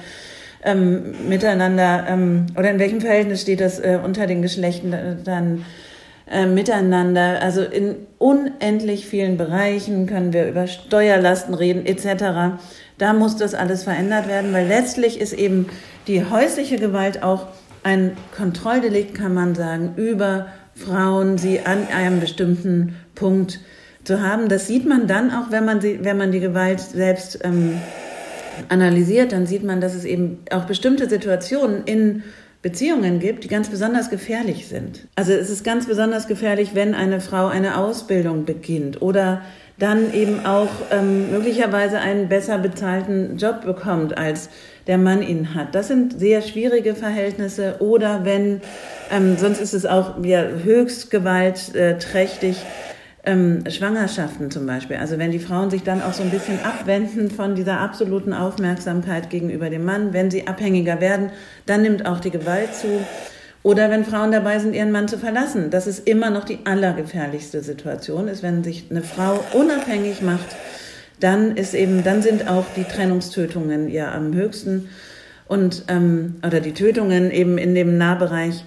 Ähm, miteinander ähm, oder in welchem Verhältnis steht das äh, unter den Geschlechtern dann äh, miteinander? Also in unendlich vielen Bereichen können wir über Steuerlasten reden etc. Da muss das alles verändert werden, weil letztlich ist eben die häusliche Gewalt auch ein Kontrolldelikt, kann man sagen, über Frauen, sie an einem bestimmten Punkt zu haben. Das sieht man dann auch, wenn man, sie, wenn man die Gewalt selbst ähm, analysiert, dann sieht man, dass es eben auch bestimmte Situationen in Beziehungen gibt, die ganz besonders gefährlich sind. Also es ist ganz besonders gefährlich, wenn eine Frau eine Ausbildung beginnt oder dann eben auch ähm, möglicherweise einen besser bezahlten Job bekommt, als der Mann ihn hat. Das sind sehr schwierige Verhältnisse. Oder wenn, ähm, sonst ist es auch ja, höchst gewaltträchtig, ähm, Schwangerschaften zum Beispiel. Also wenn die Frauen sich dann auch so ein bisschen abwenden von dieser absoluten Aufmerksamkeit gegenüber dem Mann, wenn sie abhängiger werden, dann nimmt auch die Gewalt zu. Oder wenn Frauen dabei sind, ihren Mann zu verlassen. Das ist immer noch die allergefährlichste Situation, ist, wenn sich eine Frau unabhängig macht, dann ist eben, dann sind auch die Trennungstötungen ja am höchsten und ähm, oder die Tötungen eben in dem Nahbereich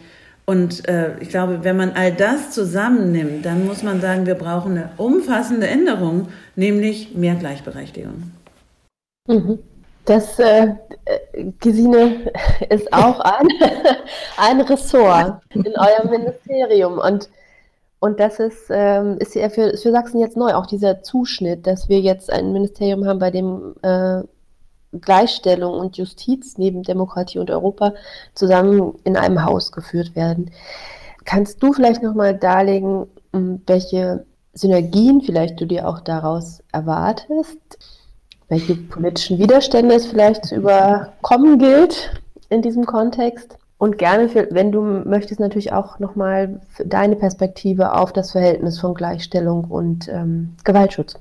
und äh, ich glaube, wenn man all das zusammennimmt, dann muss man sagen, wir brauchen eine umfassende Änderung, nämlich mehr Gleichberechtigung. Mhm. Das, äh, Gesine, ist auch ein, ein Ressort in eurem Ministerium. Und, und das ist, ähm, ist für, für Sachsen jetzt neu, auch dieser Zuschnitt, dass wir jetzt ein Ministerium haben, bei dem äh, Gleichstellung und Justiz neben Demokratie und Europa zusammen in einem Haus geführt werden. Kannst du vielleicht nochmal darlegen, welche Synergien vielleicht du dir auch daraus erwartest? Welche politischen Widerstände es vielleicht zu überkommen gilt in diesem Kontext? Und gerne, für, wenn du möchtest, natürlich auch nochmal deine Perspektive auf das Verhältnis von Gleichstellung und ähm, Gewaltschutz.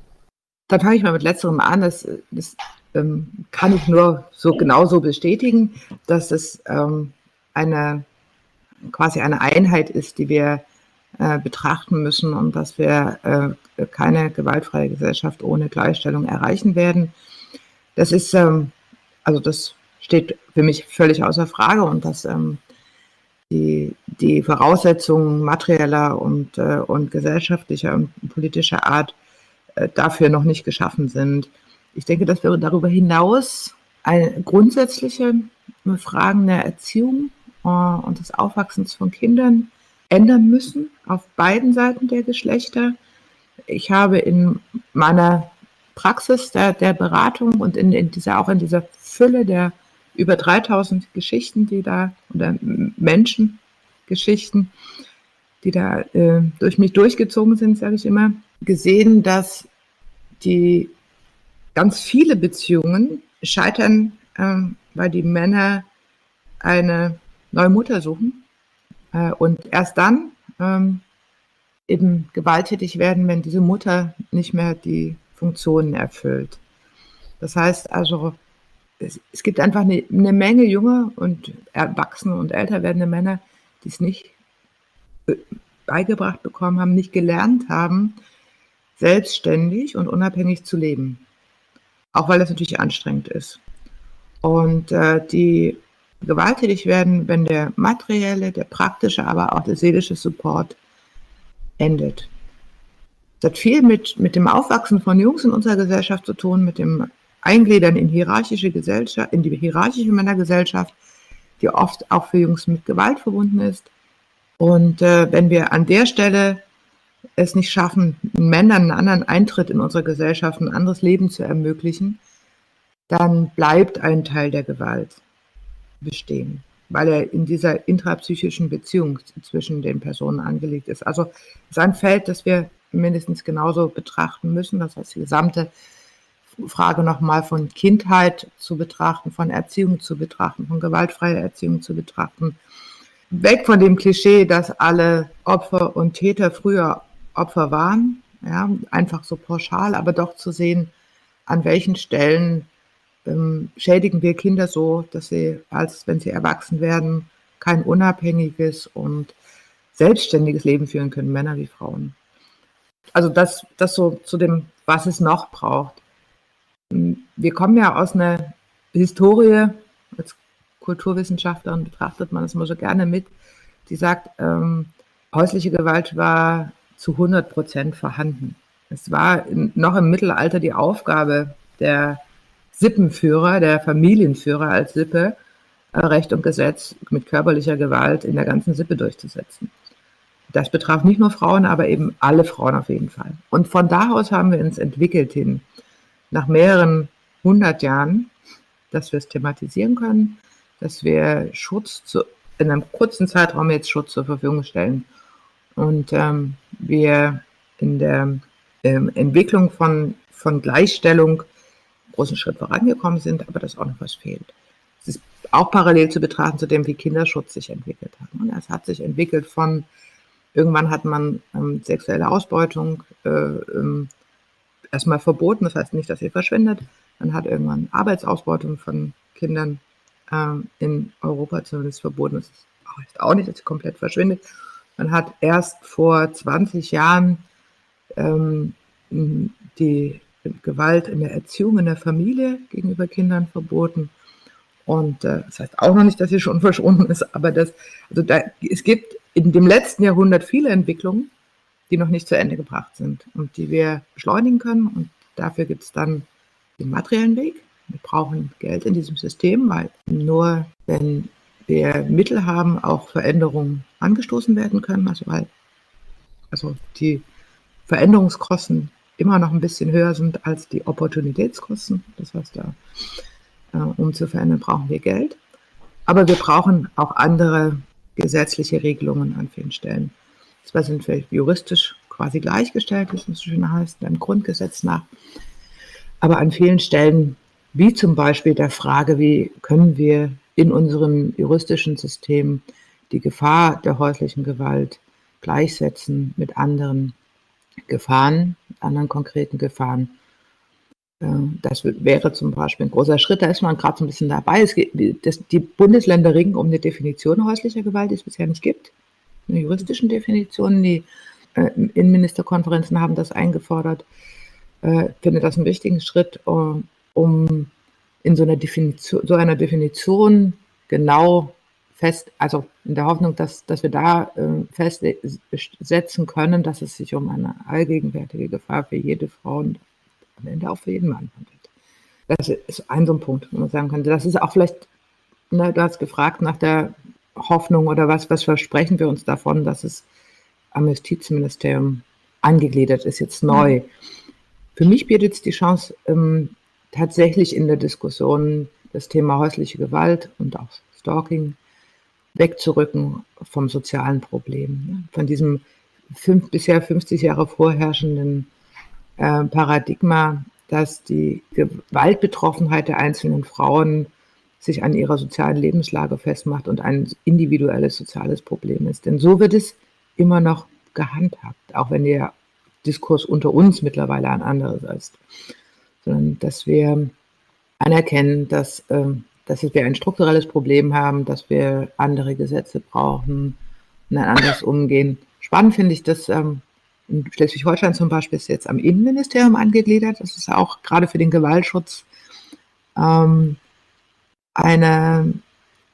Dann fange ich mal mit letzterem an. Das, das ähm, kann ich nur so genauso bestätigen, dass es ähm, eine quasi eine Einheit ist, die wir äh, betrachten müssen und dass wir äh, keine gewaltfreie Gesellschaft ohne Gleichstellung erreichen werden. Das ist, ähm, also das steht für mich völlig außer Frage und dass ähm, die, die Voraussetzungen materieller und, äh, und gesellschaftlicher und politischer Art dafür noch nicht geschaffen sind. Ich denke, dass wir darüber hinaus eine grundsätzliche Fragen der Erziehung äh, und des Aufwachsens von Kindern ändern müssen auf beiden Seiten der Geschlechter. Ich habe in meiner Praxis der, der Beratung und in, in, dieser, auch in dieser Fülle der über 3000 Geschichten, die da, oder Menschengeschichten, die da äh, durch mich durchgezogen sind, sage ich immer, gesehen, dass die ganz viele Beziehungen scheitern, äh, weil die Männer eine neue Mutter suchen äh, und erst dann ähm, eben gewalttätig werden, wenn diese Mutter nicht mehr die Funktionen erfüllt. Das heißt also, es, es gibt einfach eine, eine, Menge junge und erwachsene und älter werdende Männer, die es nicht beigebracht bekommen haben, nicht gelernt haben, selbstständig und unabhängig zu leben. Auch weil das natürlich anstrengend ist. Und äh, die gewalttätig werden, wenn der materielle, der praktische, aber auch der seelische Support endet. Das hat viel mit, mit dem Aufwachsen von Jungs in unserer Gesellschaft zu tun, mit dem Eingliedern in hierarchische Gesellschaft, in die hierarchische Männergesellschaft, die oft auch für Jungs mit Gewalt verbunden ist. Und äh, wenn wir an der Stelle es nicht schaffen, Männern einen anderen Eintritt in unsere Gesellschaft, ein anderes Leben zu ermöglichen, dann bleibt ein Teil der Gewalt bestehen, weil er in dieser intrapsychischen Beziehung zwischen den Personen angelegt ist. Also es ist ein Feld, das wir mindestens genauso betrachten müssen. Das heißt, die gesamte Frage nochmal von Kindheit zu betrachten, von Erziehung zu betrachten, von gewaltfreier Erziehung zu betrachten. Weg von dem Klischee, dass alle Opfer und Täter früher Opfer waren, ja, einfach so pauschal, aber doch zu sehen, an welchen Stellen ähm, schädigen wir Kinder so, dass sie, als wenn sie erwachsen werden, kein unabhängiges und selbstständiges Leben führen können, Männer wie Frauen. Also das, das so zu dem, was es noch braucht. Ähm, wir kommen ja aus einer Historie, als Kulturwissenschaftlerin betrachtet man das immer so gerne mit, die sagt, ähm, häusliche Gewalt war zu 100 Prozent vorhanden. Es war in, noch im Mittelalter die Aufgabe der Sippenführer, der Familienführer als Sippe, äh, Recht und Gesetz mit körperlicher Gewalt in der ganzen Sippe durchzusetzen. Das betraf nicht nur Frauen, aber eben alle Frauen auf jeden Fall. Und von da aus haben wir uns entwickelt hin, nach mehreren hundert Jahren, dass wir es thematisieren können, dass wir Schutz zu, in einem kurzen Zeitraum jetzt Schutz zur Verfügung stellen. Und ähm, wir in der ähm, Entwicklung von, von Gleichstellung großen Schritt vorangekommen sind, aber dass auch noch was fehlt. Es ist auch parallel zu betrachten zu dem, wie Kinderschutz sich entwickelt hat. Und es hat sich entwickelt von, irgendwann hat man ähm, sexuelle Ausbeutung äh, ähm, erstmal verboten, das heißt nicht, dass sie verschwindet. Man hat irgendwann Arbeitsausbeutung von Kindern ähm, in Europa zumindest verboten. Das heißt auch nicht, dass sie komplett verschwindet. Man hat erst vor 20 Jahren ähm, die Gewalt in der Erziehung in der Familie gegenüber Kindern verboten. Und äh, das heißt auch noch nicht, dass sie schon verschwunden ist, aber das, also da, es gibt in dem letzten Jahrhundert viele Entwicklungen, die noch nicht zu Ende gebracht sind und die wir beschleunigen können. Und dafür gibt es dann den materiellen Weg. Wir brauchen Geld in diesem System, weil nur wenn wir Mittel haben, auch Veränderungen angestoßen werden können. Also weil also die Veränderungskosten immer noch ein bisschen höher sind als die Opportunitätskosten. Das heißt, da, äh, um zu verändern, brauchen wir Geld. Aber wir brauchen auch andere gesetzliche Regelungen an vielen Stellen. Zwar sind wir juristisch quasi gleichgestellt, wie es so schön heißt, beim Grundgesetz nach. Aber an vielen Stellen, wie zum Beispiel der Frage, wie können wir in unserem juristischen System die Gefahr der häuslichen Gewalt gleichsetzen mit anderen Gefahren, anderen konkreten Gefahren. Ähm, das wäre zum Beispiel ein großer Schritt, da ist man gerade so ein bisschen dabei. Gibt, das, die Bundesländer ringen um eine Definition häuslicher Gewalt, die es bisher nicht gibt. Eine juristischen Definition. Die äh, Innenministerkonferenzen haben das eingefordert. Äh, ich finde das einen wichtigen Schritt, uh, um in so einer Definition, so einer Definition genau fest, also in der Hoffnung, dass, dass wir da äh, festsetzen können, dass es sich um eine allgegenwärtige Gefahr für jede Frau und am Ende auch für jeden Mann handelt. Das ist ein so ein Punkt, wo man sagen könnte. Das ist auch vielleicht, ne, du hast gefragt nach der Hoffnung oder was, was versprechen wir uns davon, dass es am Justizministerium angegliedert ist, jetzt neu. Für mich bietet es die Chance, ähm, tatsächlich in der Diskussion das Thema häusliche Gewalt und auch Stalking wegzurücken vom sozialen Problem, von diesem fünf, bisher 50 Jahre vorherrschenden äh, Paradigma, dass die Gewaltbetroffenheit der einzelnen Frauen sich an ihrer sozialen Lebenslage festmacht und ein individuelles soziales Problem ist. Denn so wird es immer noch gehandhabt, auch wenn der Diskurs unter uns mittlerweile ein anderes ist. Sondern dass wir anerkennen, dass, äh, dass wir ein strukturelles Problem haben, dass wir andere Gesetze brauchen und ein anderes Umgehen. Spannend finde ich, dass ähm, in Schleswig-Holstein zum Beispiel ist jetzt am Innenministerium angegliedert. Das ist auch gerade für den Gewaltschutz ähm, eine,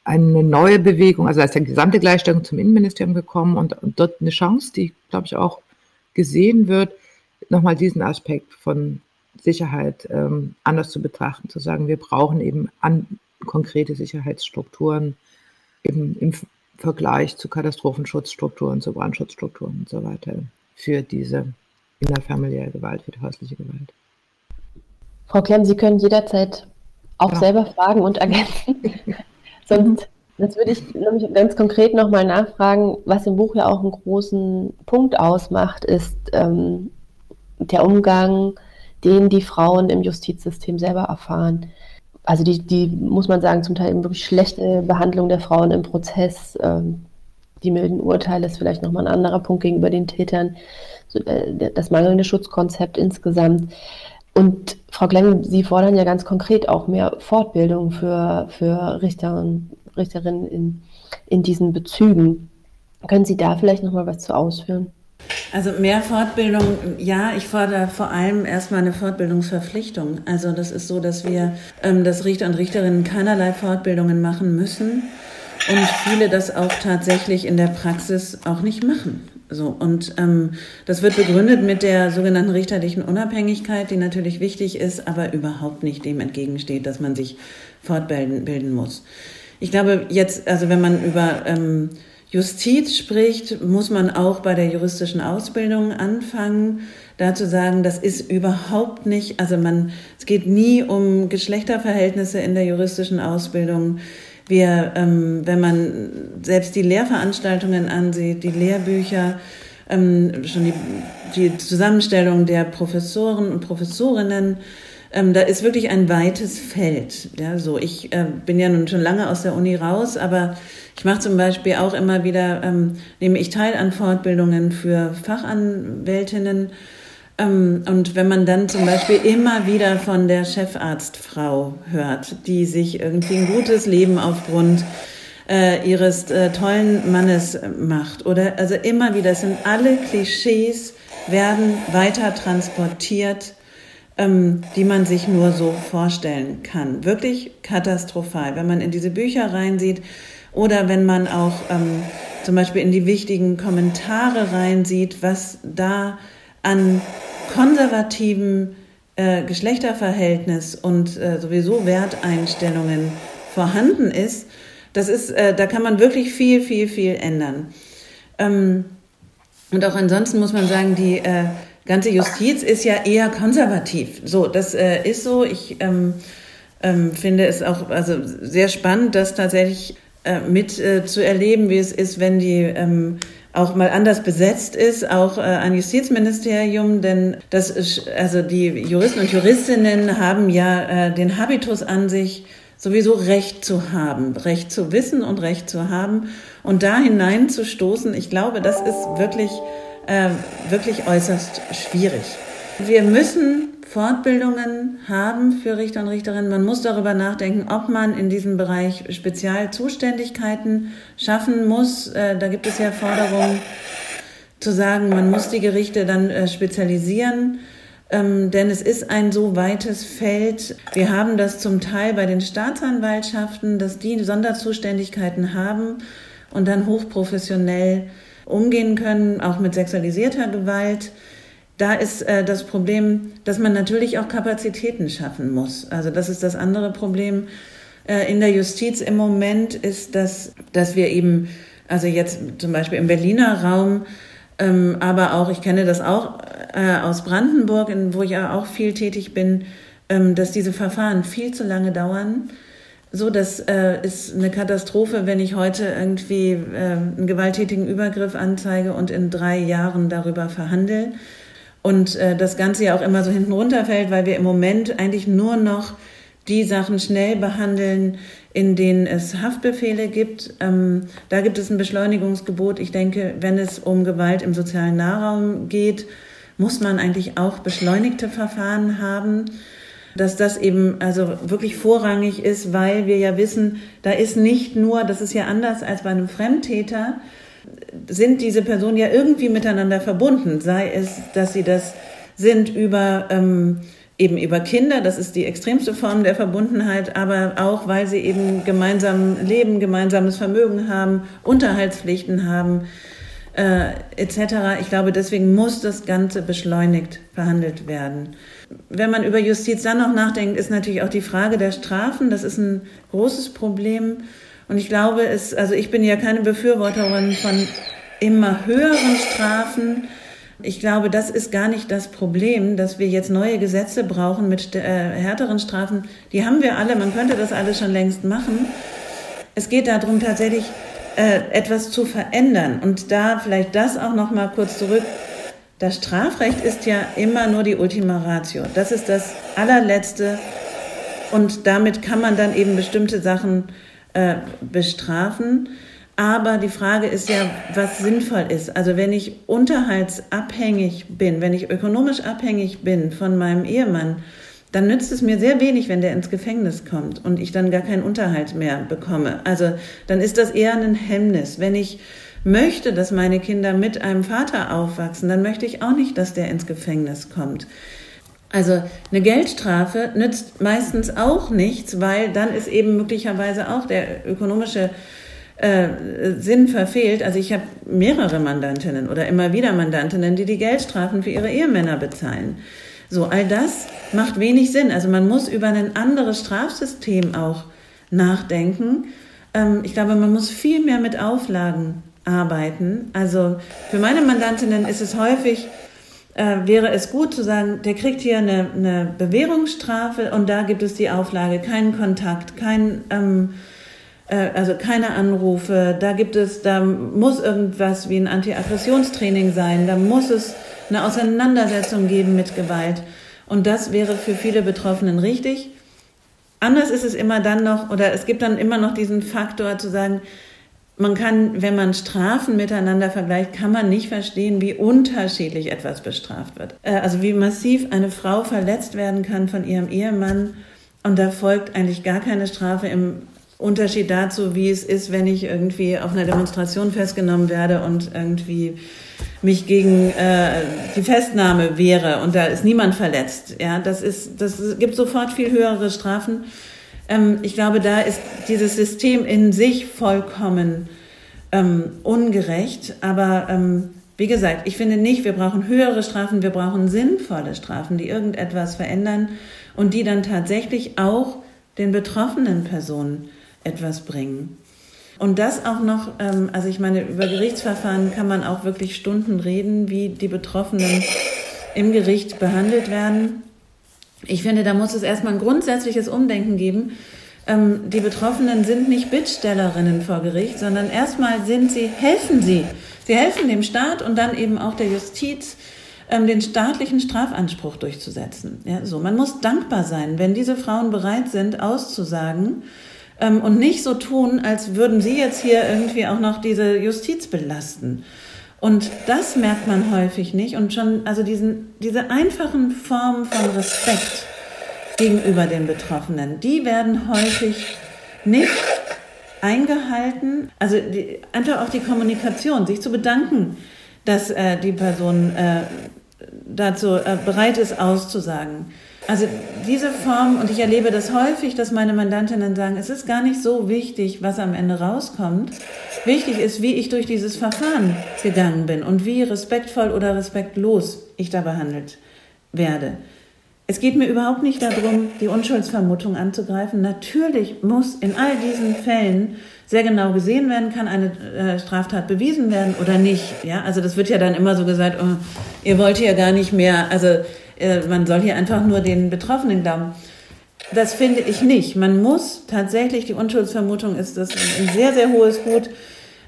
eine neue Bewegung. Also da ist die gesamte Gleichstellung zum Innenministerium gekommen und, und dort eine Chance, die, glaube ich, auch gesehen wird, nochmal diesen Aspekt von Sicherheit ähm, anders zu betrachten, zu sagen, wir brauchen eben an, konkrete Sicherheitsstrukturen eben im Vergleich zu Katastrophenschutzstrukturen, zu Brandschutzstrukturen und so weiter für diese innerfamiliäre Gewalt, für die häusliche Gewalt. Frau Klemm, Sie können jederzeit auch ja. selber fragen und ergänzen. Sonst das würde ich nämlich ganz konkret nochmal nachfragen, was im Buch ja auch einen großen Punkt ausmacht, ist ähm, der Umgang, den die Frauen im Justizsystem selber erfahren. Also die, die, muss man sagen, zum Teil eben wirklich schlechte Behandlung der Frauen im Prozess, ähm, die milden Urteile ist vielleicht nochmal ein anderer Punkt gegenüber den Tätern, äh, das mangelnde Schutzkonzept insgesamt. Und Frau Glenn, Sie fordern ja ganz konkret auch mehr Fortbildung für, für Richter und Richterinnen in, in diesen Bezügen. Können Sie da vielleicht nochmal was zu ausführen? Also mehr Fortbildung, ja, ich fordere vor allem erstmal eine Fortbildungsverpflichtung. Also das ist so, dass wir, ähm, dass Richter und Richterinnen keinerlei Fortbildungen machen müssen und viele das auch tatsächlich in der Praxis auch nicht machen. So, und ähm, das wird begründet mit der sogenannten richterlichen Unabhängigkeit, die natürlich wichtig ist, aber überhaupt nicht dem entgegensteht, dass man sich fortbilden bilden muss. Ich glaube, jetzt, also wenn man über ähm, Justiz spricht, muss man auch bei der juristischen Ausbildung anfangen, da zu sagen, das ist überhaupt nicht, also man, es geht nie um Geschlechterverhältnisse in der juristischen Ausbildung. Wir, ähm, wenn man selbst die Lehrveranstaltungen ansieht, die Lehrbücher, ähm, schon die, die Zusammenstellung der Professoren und Professorinnen, ähm, da ist wirklich ein weites Feld. Ja, so ich äh, bin ja nun schon lange aus der Uni raus, aber ich mache zum Beispiel auch immer wieder, ähm, nehme ich teil an Fortbildungen für Fachanwältinnen ähm, und wenn man dann zum Beispiel immer wieder von der Chefarztfrau hört, die sich irgendwie ein gutes Leben aufgrund äh, ihres äh, tollen Mannes macht, oder also immer wieder, es sind alle Klischees, werden weiter transportiert, ähm, die man sich nur so vorstellen kann. Wirklich katastrophal. Wenn man in diese Bücher reinsieht oder wenn man auch ähm, zum Beispiel in die wichtigen Kommentare reinsieht, was da an konservativen äh, Geschlechterverhältnis und äh, sowieso Werteinstellungen vorhanden ist, das ist, äh, da kann man wirklich viel, viel, viel ändern. Ähm, und auch ansonsten muss man sagen, die äh, ganze Justiz ist ja eher konservativ. So, das äh, ist so. Ich ähm, ähm, finde es auch also sehr spannend, das tatsächlich äh, mit äh, zu erleben, wie es ist, wenn die ähm, auch mal anders besetzt ist, auch äh, ein Justizministerium, denn das ist, also die Juristen und Juristinnen haben ja äh, den Habitus an sich, sowieso Recht zu haben, Recht zu wissen und Recht zu haben und da hineinzustoßen, ich glaube, das ist wirklich, äh, wirklich äußerst schwierig. Wir müssen Fortbildungen haben für Richter und Richterinnen. Man muss darüber nachdenken, ob man in diesem Bereich Spezialzuständigkeiten schaffen muss. Äh, da gibt es ja Forderungen zu sagen, man muss die Gerichte dann äh, spezialisieren. Ähm, denn es ist ein so weites Feld. Wir haben das zum Teil bei den Staatsanwaltschaften, dass die Sonderzuständigkeiten haben und dann hochprofessionell umgehen können, auch mit sexualisierter Gewalt da ist äh, das Problem, dass man natürlich auch Kapazitäten schaffen muss. Also das ist das andere Problem. äh, in der Justiz im Moment ist, dass, dass wir eben, also jetzt zum Beispiel im Berliner Raum, ähm, aber auch, ich kenne das auch äh, aus Brandenburg, in, wo ich ja auch viel tätig bin, ähm, dass diese Verfahren viel zu lange dauern. So, das äh, ist eine Katastrophe, wenn ich heute irgendwie äh, einen gewalttätigen Übergriff anzeige und in drei Jahren darüber verhandle. Und äh, das Ganze ja auch immer so hinten runterfällt, weil wir im Moment eigentlich nur noch die Sachen schnell behandeln, in denen es Haftbefehle gibt. Ähm, da gibt es ein Beschleunigungsgebot. Ich denke, wenn es um Gewalt im sozialen Nahraum geht, muss man eigentlich auch beschleunigte Verfahren haben dass das eben also wirklich vorrangig ist, weil wir ja wissen, da ist nicht nur, das ist ja anders als bei einem Fremdtäter, sind diese Personen ja irgendwie miteinander verbunden, sei es, dass sie das sind über ähm, eben über Kinder, das ist die extremste Form der Verbundenheit, aber auch, weil sie eben gemeinsam leben, gemeinsames Vermögen haben, Unterhaltspflichten haben, äh, etc. Ich glaube, deswegen muss das Ganze beschleunigt verhandelt werden. Wenn man über Justiz dann noch nachdenkt, ist natürlich auch die Frage der Strafen. Das ist ein großes Problem. Und ich glaube, es, also ich bin ja keine Befürworterin von immer höheren Strafen. Ich glaube, das ist gar nicht das Problem, dass wir jetzt neue Gesetze brauchen mit äh, härteren Strafen. Die haben wir alle, man könnte das alles schon längst machen. Es geht darum, tatsächlich äh, etwas zu verändern. Und da vielleicht das auch noch mal kurz zurück das Strafrecht ist ja immer nur die Ultima Ratio. Das ist das allerletzte und damit kann man dann eben bestimmte Sachen äh, bestrafen. Aber die Frage ist ja, was sinnvoll ist. Also wenn ich unterhaltsabhängig bin, wenn ich ökonomisch abhängig bin von meinem Ehemann, dann nützt es mir sehr wenig, wenn der ins Gefängnis kommt und ich dann gar keinen Unterhalt mehr bekomme. Also dann ist das eher ein Hemmnis. Wenn ich möchte, dass meine Kinder mit einem Vater aufwachsen, dann möchte ich auch nicht, dass der ins Gefängnis kommt. Also eine Geldstrafe nützt meistens auch nichts, weil dann ist eben möglicherweise auch der ökonomische äh, Sinn verfehlt. Also ich habe mehrere Mandantinnen oder immer wieder Mandantinnen, die die Geldstrafen für ihre Ehemänner bezahlen. So, all das macht wenig Sinn. Also man muss über ein anderes Strafsystem auch nachdenken. Ähm, ich glaube, man muss viel mehr mit Auflagen arbeiten. Also für meine Mandantinnen ist es häufig, äh, wäre es gut zu sagen, der kriegt hier eine, eine Bewährungsstrafe und da gibt es die Auflage, keinen Kontakt, kein, ähm, äh, also keine Anrufe, da gibt es, da muss irgendwas wie ein Antiaggressionstraining sein, da muss es eine Auseinandersetzung geben mit Gewalt. Und das wäre für viele Betroffenen richtig. Anders ist es immer dann noch, oder es gibt dann immer noch diesen Faktor zu sagen, man kann, wenn man Strafen miteinander vergleicht, kann man nicht verstehen, wie unterschiedlich etwas bestraft wird. Äh, also wie massiv eine Frau verletzt werden kann von ihrem Ehemann und da folgt eigentlich gar keine Strafe im Unterschied dazu, wie es ist, wenn ich irgendwie auf einer Demonstration festgenommen werde und irgendwie mich gegen äh, die Festnahme wehre und da ist niemand verletzt. Ja, das ist, das gibt sofort viel höhere Strafen. Ähm, ich glaube, da ist dieses System in sich vollkommen ähm, ungerecht. Aber ähm, wie gesagt, ich finde nicht, wir brauchen höhere Strafen, wir brauchen sinnvolle Strafen, die irgendetwas verändern und die dann tatsächlich auch den betroffenen Personen etwas bringen. Und das auch noch, ähm, also ich meine, über Gerichtsverfahren kann man auch wirklich Stunden reden, wie die Betroffenen im Gericht behandelt werden. Ich finde, da muss es erstmal ein grundsätzliches Umdenken geben. Ähm, die Betroffenen sind nicht Bittstellerinnen vor Gericht, sondern erstmal sind sie, helfen sie. Sie helfen dem Staat und dann eben auch der Justiz, ähm, den staatlichen Strafanspruch durchzusetzen. Ja, so. Man muss dankbar sein, wenn diese Frauen bereit sind, auszusagen ähm, und nicht so tun, als würden sie jetzt hier irgendwie auch noch diese Justiz belasten. Und das merkt man häufig nicht. Und schon, also diesen, diese einfachen Formen von Respekt gegenüber den Betroffenen, die werden häufig nicht eingehalten. Also die, einfach auch die Kommunikation, sich zu bedanken, dass äh, die Person äh, dazu äh, bereit ist, auszusagen. Also diese Form, und ich erlebe das häufig, dass meine Mandantinnen sagen, es ist gar nicht so wichtig, was am Ende rauskommt. Wichtig ist, wie ich durch dieses Verfahren gegangen bin und wie respektvoll oder respektlos ich da behandelt werde. es geht mir überhaupt nicht darum, die Unschuldsvermutung anzugreifen. Natürlich muss in all diesen Fällen sehr genau gesehen werden, kann eine äh, Straftat bewiesen werden oder nicht. Ja, also das wird ja dann immer so gesagt, oh, ihr wollt hier gar nicht mehr, also man soll hier einfach nur den Betroffenen glauben. Das finde ich nicht. Man muss tatsächlich, die Unschuldsvermutung ist das ein sehr, sehr hohes Gut.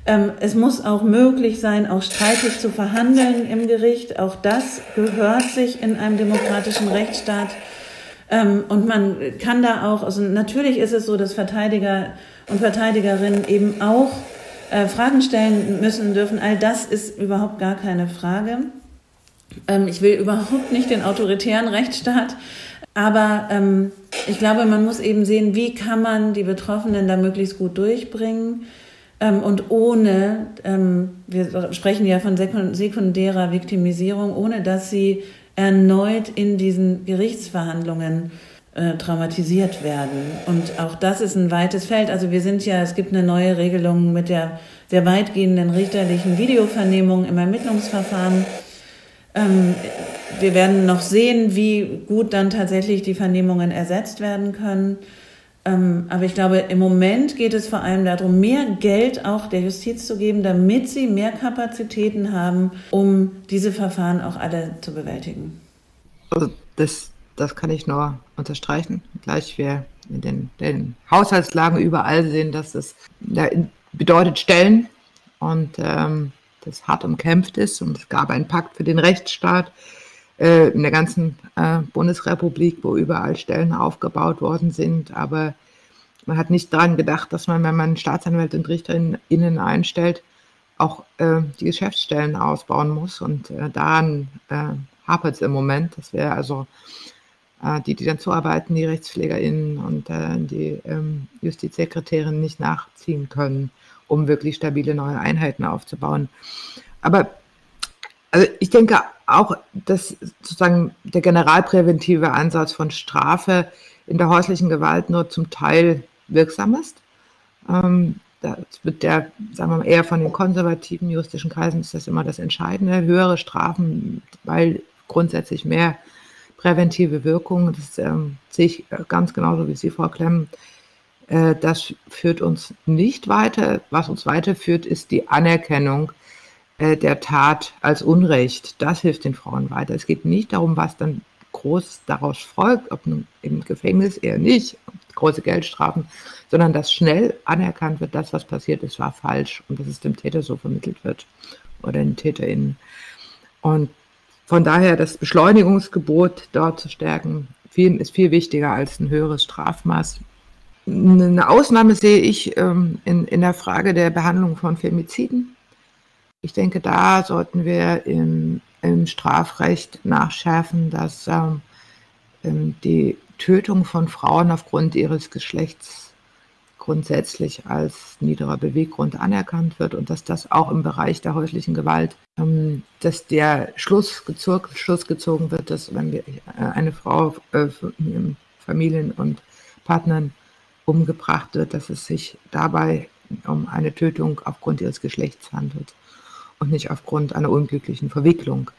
Ähm, es muss auch möglich sein, auch streitig zu verhandeln im Gericht. Auch das gehört sich in einem demokratischen Rechtsstaat. Ähm, und man kann da auch, also natürlich ist es so, dass Verteidiger und Verteidigerinnen eben auch äh, Fragen stellen müssen dürfen. All das ist überhaupt gar keine Frage. Ähm, ich will überhaupt nicht den autoritären Rechtsstaat, aber ähm, ich glaube, man muss eben sehen, wie kann man die Betroffenen da möglichst gut durchbringen. Ähm, und ohne, ähm, wir sprechen ja von sekundärer Viktimisierung, ohne dass sie erneut in diesen Gerichtsverhandlungen äh, traumatisiert werden. Und auch das ist ein weites Feld. Also wir sind ja, es gibt eine neue Regelung mit der sehr weitgehenden richterlichen Videovernehmung im Ermittlungsverfahren. Ähm, wir werden noch sehen, wie gut dann tatsächlich die Vernehmungen ersetzt werden können. Ähm, aber ich glaube, im Moment geht es vor allem darum, mehr Geld auch der Justiz zu geben, damit sie mehr Kapazitäten haben, um diese Verfahren auch alle zu bewältigen. Also das, das kann ich nur unterstreichen. Gleich wir in den, den Haushaltslagen überall sehen, dass das ja, bedeutet Stellen und ähm, das hart umkämpft ist. Und es gab einen Pakt für den Rechtsstaat äh, in der ganzen äh, Bundesrepublik, wo überall Stellen aufgebaut worden sind. Aber man hat nicht daran gedacht, dass man, wenn man Staatsanwälte und Richterinnen einstellt, auch äh, die Geschäftsstellen ausbauen muss. Und äh, daran äh, hapert es im Moment. Das wäre also äh, die, die dann zuarbeiten, die RechtspflegerInnen und äh, die ähm, Justizsekretärinnen nicht nachziehen können, um wirklich stabile neue Einheiten aufzubauen. Aber also ich denke auch, dass sozusagen der generalpräventive Ansatz von Strafe in der häuslichen Gewalt nur zum Teil wirksam ist. Ähm, das wird der, sagen wir mal, eher von den konservativen juristischen Kreisen ist das immer das Entscheidende. Höhere Strafen, weil grundsätzlich mehr präventive Wirkung, das ähm, sehe ich ganz genauso wie Sie, Frau Klemm. Äh, das führt uns nicht weiter. Was uns weiterführt, ist die Anerkennung äh, der Tat als Unrecht. Das hilft den Frauen weiter. Es geht nicht darum, was dann groß daraus folgt, ob nun im Gefängnis eher nicht, große Geldstrafen, sondern dass schnell anerkannt wird, dass was passiert ist, war falsch und dass es dem Täter so vermittelt wird oder den TäterInnen. Und von daher das Beschleunigungsgebot dort zu stärken, viel, ist viel wichtiger als ein höheres Strafmaß. Eine Ausnahme sehe ich ähm, in, in der Frage der Behandlung von Femiziden. Ich denke, da sollten wir im, im Strafrecht nachschärfen, dass ähm, ähm, die Tötung von Frauen aufgrund ihres Geschlechts grundsätzlich als niederer Beweggrund anerkannt wird und dass das auch im Bereich der häuslichen Gewalt, dass der Schluss, gezog, Schluss gezogen wird, dass wenn wir, äh, eine Frau äh, Familien und Partnern umgebracht wird, dass es sich dabei um eine Tötung aufgrund ihres Geschlechts handelt und nicht aufgrund einer unglücklichen Verwicklung.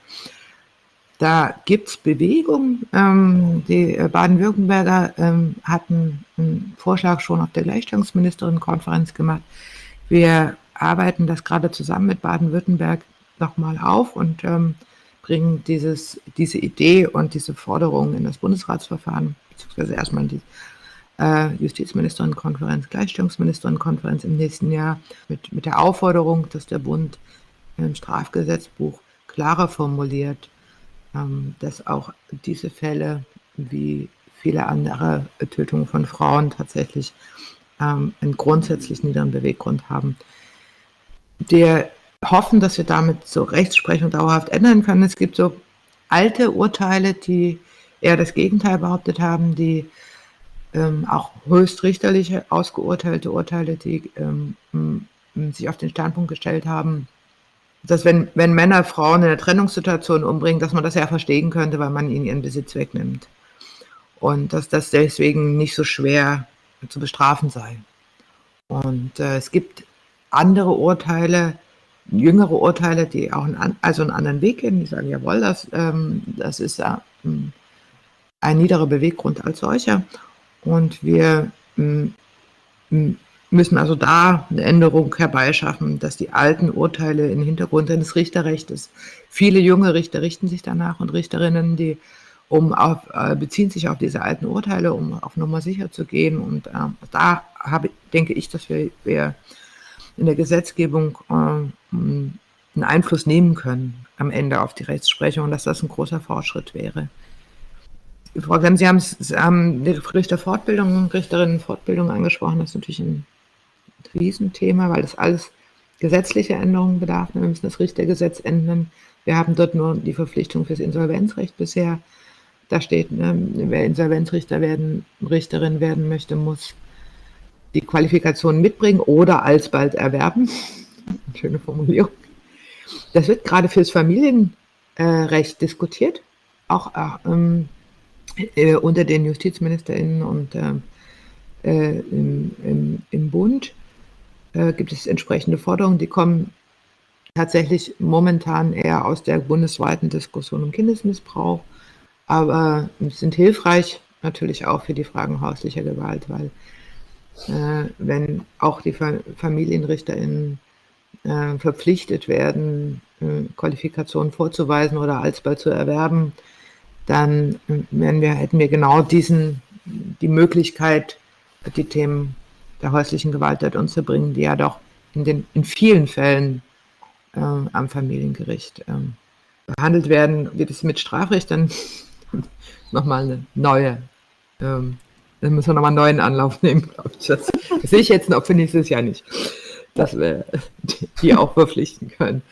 Da gibt es Bewegung. Ähm, die äh, Baden-Württemberger ähm, hatten einen Vorschlag schon auf der Gleichstellungsministerinnenkonferenz gemacht. Wir arbeiten das gerade zusammen mit Baden-Württemberg nochmal auf und ähm, bringen dieses, diese Idee und diese Forderung in das Bundesratsverfahren, beziehungsweise erstmal in die äh, Justizministerinnenkonferenz, Gleichstellungsministerinnenkonferenz im nächsten Jahr mit, mit der Aufforderung, dass der Bund im Strafgesetzbuch klarer formuliert, ähm, dass auch diese Fälle wie viele andere Tötungen von Frauen tatsächlich ähm, einen grundsätzlich niederen Beweggrund haben. Wir hoffen, dass wir damit so Rechtsprechung dauerhaft ändern können. Es gibt so alte Urteile, die eher das Gegenteil behauptet haben, die ähm, auch höchstrichterliche ausgeurteilte Urteile, die ähm, sich auf den Standpunkt gestellt haben, dass wenn, wenn Männer Frauen in der Trennungssituation umbringen, dass man das ja verstehen könnte, weil man ihnen ihren Besitz wegnimmt. Und dass das deswegen nicht so schwer zu bestrafen sei. Und äh, es gibt andere Urteile, jüngere Urteile, die auch einen, also einen anderen Weg gehen, die sagen, jawohl, das, ähm, das ist ähm, ein niederer Beweggrund als solcher. Und wir müssen also da eine Änderung herbeischaffen, dass die alten Urteile im Hintergrund des Richterrechts, viele junge Richter richten sich danach und Richterinnen, die um auf, äh, beziehen sich auf diese alten Urteile, um auf Nummer sicher zu gehen. Und äh, da habe, denke ich, dass wir, wir in der Gesetzgebung äh, einen Einfluss nehmen können am Ende auf die Rechtsprechung und dass das ein großer Fortschritt wäre. Frau Glenn, Sie haben, die Richterfortbildung, Richterinnenfortbildung angesprochen. Das ist natürlich ein Riesenthema, weil das alles gesetzliche Änderungen bedarf. Wir müssen das Richtergesetz ändern. Wir haben dort nur die Verpflichtung fürs Insolvenzrecht bisher. Da steht, ne, wer Insolvenzrichter werden, Richterin werden möchte, muss die Qualifikation mitbringen oder alsbald erwerben. Schöne Formulierung. Das wird gerade fürs Familienrecht diskutiert, auch äh, ähm, äh, unter den JustizministerInnen und äh, äh, im, im, im, Bund äh, gibt es entsprechende Forderungen, die kommen tatsächlich momentan eher aus der bundesweiten Diskussion um Kindesmissbrauch, aber sind hilfreich natürlich auch für die Fragen häuslicher Gewalt, weil äh, wenn auch die FamilienrichterInnen verpflichtet werden, Qualifikationen vorzuweisen oder alsbald zu erwerben, dann wir, hätten wir genau diesen, die Möglichkeit, die Themen der häuslichen Gewalt dort unterzubringen, die ja doch in, den, in vielen Fällen äh, am Familiengericht ähm, behandelt werden. Wird es mit Strafrecht dann nochmal eine neue, ähm, dann müssen wir nochmal einen neuen Anlauf nehmen, glaube ich. Das, das sehe ich jetzt noch für nächstes Jahr nicht, dass wir die auch verpflichten können.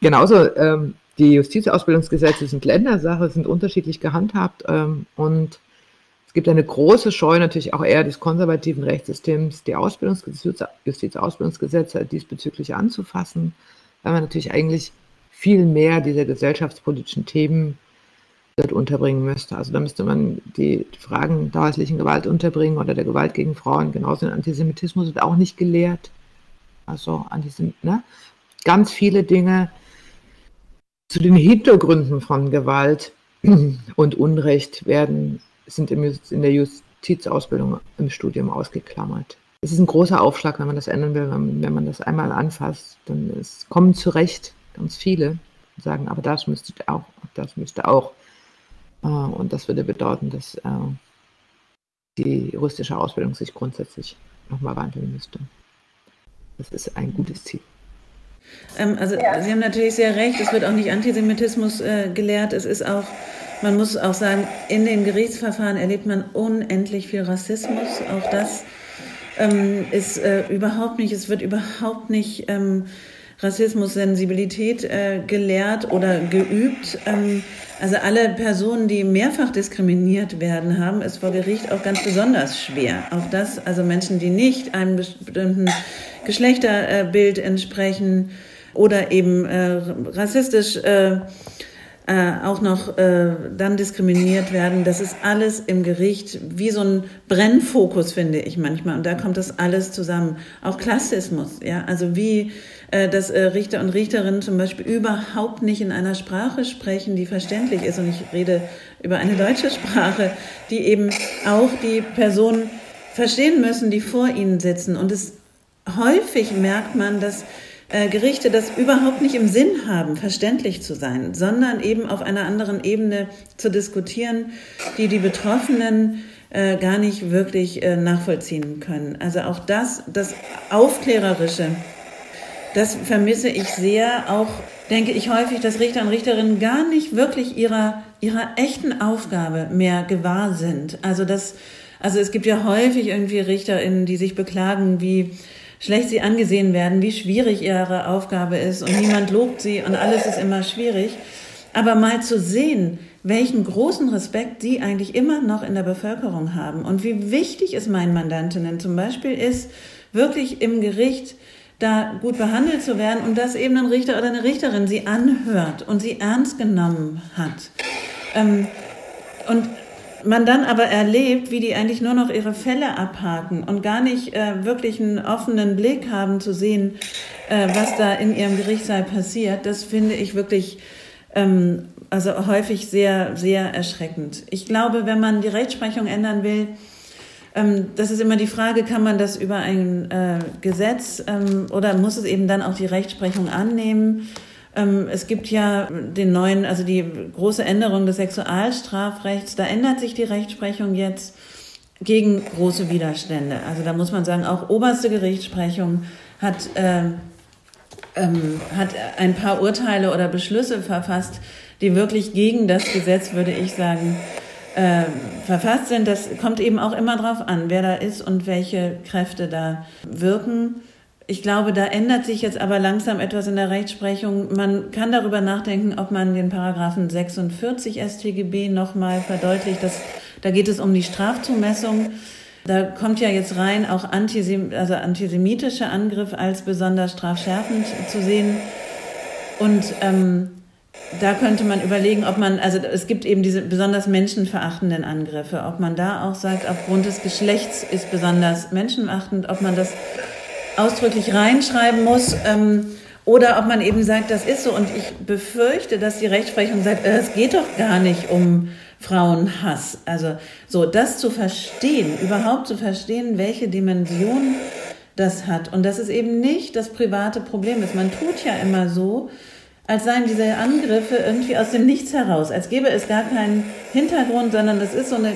Genauso ähm, die Justizausbildungsgesetze sind Ländersache, sind unterschiedlich gehandhabt ähm, und es gibt eine große Scheu natürlich auch eher des konservativen Rechtssystems, die Ausbildungsgesetze, Justizausbildungsgesetze diesbezüglich anzufassen, weil man natürlich eigentlich viel mehr dieser gesellschaftspolitischen Themen dort unterbringen müsste. Also da müsste man die Fragen der häuslichen Gewalt unterbringen oder der Gewalt gegen Frauen, genauso in Antisemitismus wird auch nicht gelehrt. Also Antisem ne? ganz viele Dinge, zu den Hintergründen von Gewalt und Unrecht werden, sind in der Justizausbildung im Studium ausgeklammert. Es ist ein großer Aufschlag, wenn man das ändern will, wenn, man das einmal anfasst, dann ist, kommen zu Recht ganz viele und sagen, aber das müsste auch, das müsste auch. Äh, und das würde bedeuten, dass äh, die juristische Ausbildung sich grundsätzlich nochmal wandeln müsste. Das ist ein gutes Ziel. Ähm, also ja. Sie haben natürlich sehr recht, es wird auch nicht Antisemitismus äh, gelehrt, es ist auch, man muss auch sagen, in den Gerichtsverfahren erlebt man unendlich viel Rassismus, auch das ähm, ist äh, überhaupt nicht, es wird überhaupt nicht ähm, Rassismus-Sensibilität äh, gelehrt oder geübt. Ähm, also alle Personen, die mehrfach diskriminiert werden, haben es vor Gericht auch ganz besonders schwer. Auch das, also Menschen, die nicht einem bestimmten Geschlechterbild entsprechen oder eben äh, rassistisch äh, äh, auch noch äh, dann diskriminiert werden. Das ist alles im Gericht wie so ein Brennfokus, finde ich manchmal. Und da kommt das alles zusammen. Auch Klassismus, ja, also wie äh, dass äh, Richter und Richterinnen zum Beispiel überhaupt nicht in einer Sprache sprechen, die verständlich ist. Und ich rede über eine deutsche Sprache, die eben auch die Personen verstehen müssen, die vor ihnen sitzen. Und es häufig merkt man, dass äh, Gerichte das überhaupt nicht im Sinn haben, verständlich zu sein, sondern eben auf einer anderen Ebene zu diskutieren, die die Betroffenen äh, gar nicht wirklich äh, nachvollziehen können. Also auch das, das Aufklärerische, das vermisse ich sehr. Auch denke ich häufig, dass Richter und Richterinnen gar nicht wirklich ihrer, ihrer echten Aufgabe mehr gewahr sind. Also das, also es gibt ja häufig irgendwie RichterInnen, die sich beklagen, wie schlecht sie angesehen werden, wie schwierig ihre Aufgabe ist und niemand lobt sie und alles ist immer schwierig. Aber mal zu sehen, welchen großen Respekt sie eigentlich immer noch in der Bevölkerung haben und wie wichtig es meinen Mandantinnen zum Beispiel ist, wirklich im Gericht da gut behandelt zu werden und dass eben ein Richter oder eine Richterin sie anhört und sie ernst genommen hat. Ähm, und man dann aber erlebt, wie die eigentlich nur noch ihre Fälle abhaken und gar nicht äh, wirklich einen offenen Blick haben zu sehen, äh, was da in ihrem Gerichtssaal passiert, das finde ich wirklich ähm, also häufig sehr, sehr erschreckend. Ich glaube, wenn man die Rechtsprechung ändern will, ähm, das ist immer die Frage, kann man das über ein äh, Gesetz ähm, oder muss es eben dann auch die Rechtsprechung annehmen? Ähm, es gibt ja den neuen, also die große Änderung des Sexualstrafrechts, da ändert sich die Rechtsprechung jetzt gegen große Widerstände. Also da muss man sagen, auch oberste Gerichtsprechung hat, äh, ähm, hat ein paar Urteile oder Beschlüsse verfasst, die wirklich gegen das Gesetz, würde ich sagen, äh, verfasst sind. Das kommt eben auch immer darauf an, wer da ist und welche Kräfte da wirken. Ich glaube, da ändert sich jetzt aber langsam etwas in der Rechtsprechung. Man kann darüber nachdenken, ob man den Paragraphen 46 StGB nochmal verdeutlicht. Das, da geht es um die Strafzumessung. Da kommt ja jetzt rein auch Antisem also antisemitische Angriff als besonders strafschärfend zu sehen. Und ähm, da könnte man überlegen, ob man, also es gibt eben diese besonders menschenverachtenden Angriffe, ob man da auch sagt, aufgrund des Geschlechts ist besonders menschenverachtend, ob man das ausdrücklich reinschreiben muss. Ähm, oder ob man eben sagt, das ist so. Und ich befürchte, dass die Rechtsprechung sagt, äh, es geht doch gar nicht um Frauenhass. Also so, das zu verstehen, überhaupt zu verstehen, welche Dimension das hat. Und dass es eben nicht das private Problem ist. Man tut ja immer so, als seien diese Angriffe irgendwie aus dem Nichts heraus, als gäbe es gar keinen Hintergrund, sondern das ist so eine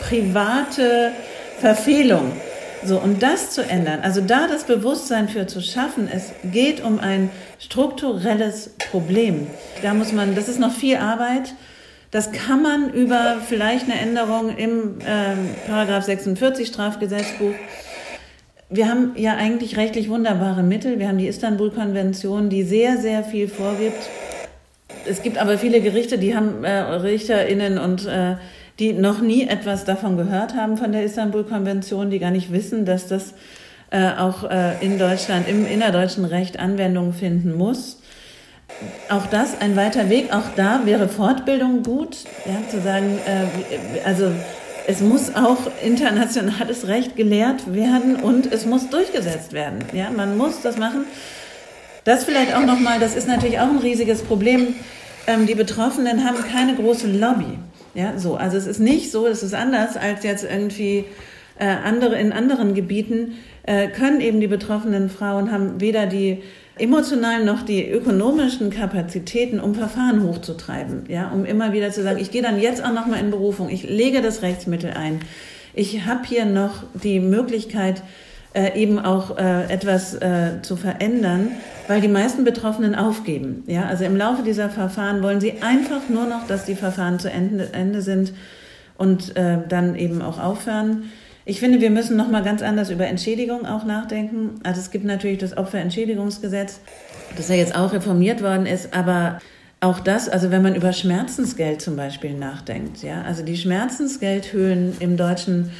private Verfehlung. So, und das zu ändern, also da das Bewusstsein für zu schaffen, es geht um ein strukturelles Problem. Da muss man, das ist noch viel Arbeit. Das kann man über vielleicht eine Änderung im äh, Paragraph 46 Strafgesetzbuch wir haben ja eigentlich rechtlich wunderbare Mittel. Wir haben die Istanbul-Konvention, die sehr, sehr viel vorgibt. Es gibt aber viele Gerichte, die haben äh, RichterInnen und äh, die noch nie etwas davon gehört haben von der Istanbul-Konvention, die gar nicht wissen, dass das äh, auch äh, in Deutschland, im innerdeutschen Recht Anwendung finden muss. Auch das ein weiter Weg. Auch da wäre Fortbildung gut, ja, zu sagen, äh, also es muss auch internationales Recht gelehrt werden und es muss durchgesetzt werden. Ja, man muss das machen. Das vielleicht auch nochmal, das ist natürlich auch ein riesiges Problem. Ähm, die Betroffenen haben keine große Lobby. Ja, so. Also es ist nicht so, es ist anders als jetzt irgendwie äh, andere, in anderen Gebieten, äh, können eben die betroffenen Frauen haben weder die emotional noch die ökonomischen Kapazitäten, um Verfahren hochzutreiben, ja, um immer wieder zu sagen, ich gehe dann jetzt auch noch mal in Berufung, ich lege das Rechtsmittel ein, ich habe hier noch die Möglichkeit, äh, eben auch äh, etwas äh, zu verändern, weil die meisten Betroffenen aufgeben. Ja, also im Laufe dieser Verfahren wollen sie einfach nur noch, dass die Verfahren zu Ende, Ende sind und äh, dann eben auch aufhören. Ich finde, wir müssen noch mal ganz anders über Entschädigung auch nachdenken. Also es gibt natürlich das Opferentschädigungsgesetz, das ja jetzt auch reformiert worden ist, aber auch das, also wenn man über Schmerzensgeld zum Beispiel nachdenkt, ja, also die Schmerzensgeldhöhen im deutschen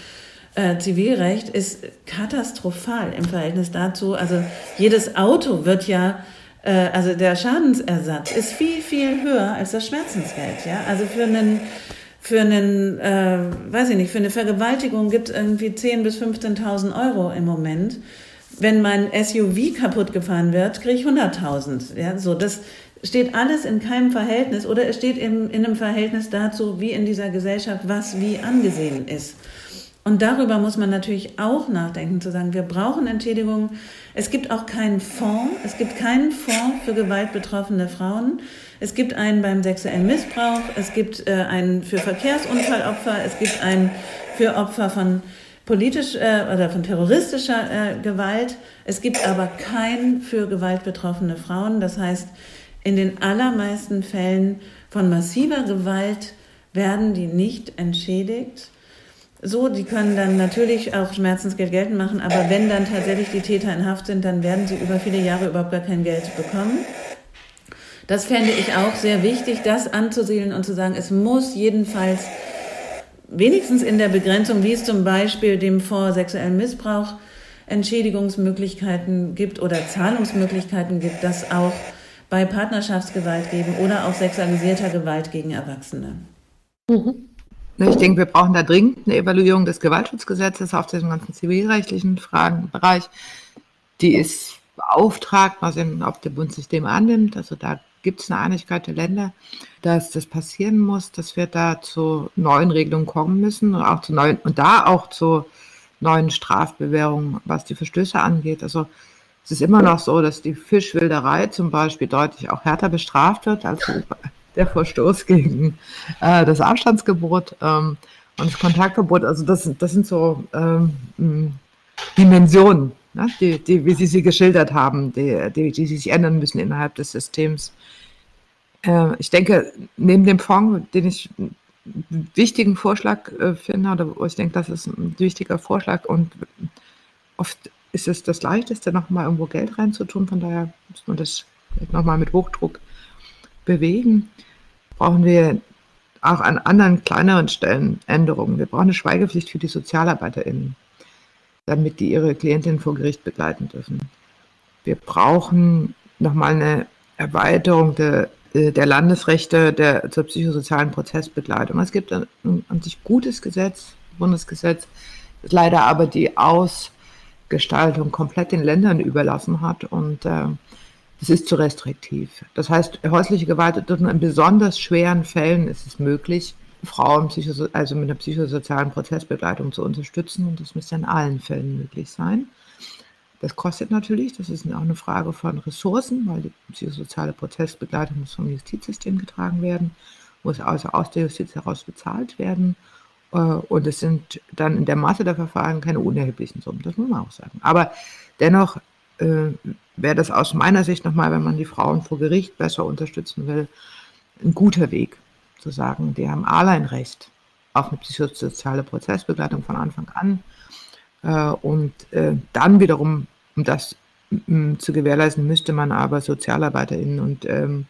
äh, Zivilrecht ist katastrophal im Verhältnis dazu. Also jedes Auto wird ja äh, also der Schadensersatz ist viel, viel höher als das Schmerzensgeld. Ja? Also für einen für einen, äh, weiß ich nicht, für eine Vergewaltigung gibt es irgendwie 10.000 bis 15.000 Euro im Moment. Wenn mein SUV kaputt gefahren wird, kriege ich 100.000. Ja, so, das steht alles in keinem Verhältnis oder es steht im, in einem Verhältnis dazu, wie in dieser Gesellschaft was wie angesehen ist. Und darüber muss man natürlich auch nachdenken, zu sagen, wir brauchen Entschädigungen. Es gibt auch keinen Fonds, es gibt keinen Fonds für gewaltbetroffene Frauen. Es gibt einen beim sexuellen Missbrauch, es gibt äh, einen für Verkehrsunfallopfer, es gibt einen für Opfer von politisch äh, oder von terroristischer äh, Gewalt. Es gibt aber keinen für gewaltbetroffene Frauen. Das heißt, in den allermeisten Fällen von massiver Gewalt werden die nicht entschädigt. So, die können dann natürlich auch Schmerzensgeld geltend machen, aber wenn dann tatsächlich die Täter in Haft sind, dann werden sie über viele Jahre überhaupt gar kein Geld bekommen. Das fände ich auch sehr wichtig, das anzusiedeln und zu sagen, es muss jedenfalls wenigstens in der Begrenzung, wie es zum Beispiel dem Fonds sexuellen Missbrauch Entschädigungsmöglichkeiten gibt oder Zahlungsmöglichkeiten gibt, das auch bei Partnerschaftsgewalt geben oder auch sexualisierter Gewalt gegen Erwachsene. Mhm. Ich denke, wir brauchen da dringend eine Evaluierung des Gewaltschutzgesetzes auf diesem ganzen zivilrechtlichen Fragenbereich. Die ist beauftragt, mal sehen, ob der Bund sich dem annimmt. Also da gibt es eine Einigkeit der Länder. dass das passieren muss, dass wir da zu neuen Regelungen kommen müssen und auch zu neuen und da auch zu neuen Strafbewährungen, was die Verstöße angeht. Also es ist immer noch so, dass die Fischwilderei zum Beispiel deutlich auch härter bestraft wird als der Verstoß gegen äh, das Abstandsgebot ähm, und das Kontaktverbot. Also das, das sind so ähm, Dimensionen, ne, die, die, wie Sie sie geschildert haben, die, die, die sich ändern müssen innerhalb des Systems. Äh, ich denke, neben dem Fonds, den ich wichtigen Vorschlag äh, finde, oder ich denke, das ist ein wichtiger Vorschlag und oft ist es das Leichteste, nochmal irgendwo Geld reinzutun. Von daher muss man das nochmal mit Hochdruck bewegen. Brauchen wir auch an anderen kleineren Stellen Änderungen. Wir brauchen eine Schweigepflicht für die SozialarbeiterInnen, damit die ihre Klientinnen vor Gericht begleiten dürfen. Wir brauchen nochmal eine Erweiterung der äh, der Landesrechte der, zur psychosozialen Prozessbegleitung. Es gibt ein, an sich gutes Gesetz, Bundesgesetz, das leider aber die Ausgestaltung komplett den Ländern überlassen hat und äh, das ist zu restriktiv. Das heißt, häusliche Gewalt in besonders schweren Fällen ist es möglich, Frauen also mit einer psychosozialen Prozessbegleitung zu unterstützen und das müsste in allen Fällen möglich sein. Das kostet natürlich, das ist auch eine Frage von Ressourcen, weil die psychosoziale Prozessbegleitung muss vom Justizsystem getragen werden, muss also aus der Justiz heraus bezahlt werden. Äh, und es sind dann in der Masse der Verfahren keine unerheblichen Summen, das muss man auch sagen. Aber dennoch äh, wäre das aus meiner Sicht nochmal, wenn man die Frauen vor Gericht besser unterstützen will, ein guter Weg zu sagen, die haben alle ein Recht auf eine psychosoziale Prozessbegleitung von Anfang an äh, und äh, dann wiederum, um das zu gewährleisten, müsste man aber SozialarbeiterInnen und ähm,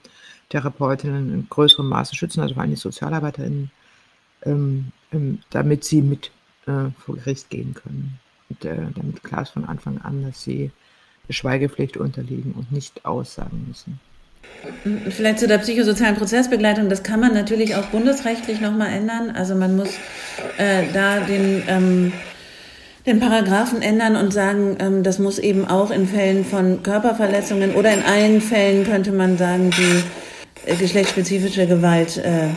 Therapeutinnen in größerem Maße schützen, also vor allem die SozialarbeiterInnen, ähm, ähm, damit sie mit äh, vor Gericht gehen können. Und äh, damit klar ist von Anfang an, dass sie Schweigepflicht unterliegen und nicht aussagen müssen. Vielleicht zu der psychosozialen Prozessbegleitung, das kann man natürlich auch bundesrechtlich nochmal ändern. Also man muss äh, da den ähm, den Paragraphen ändern und sagen, ähm, das muss eben auch in Fällen von Körperverletzungen oder in allen Fällen könnte man sagen, die äh, geschlechtsspezifische Gewalt äh,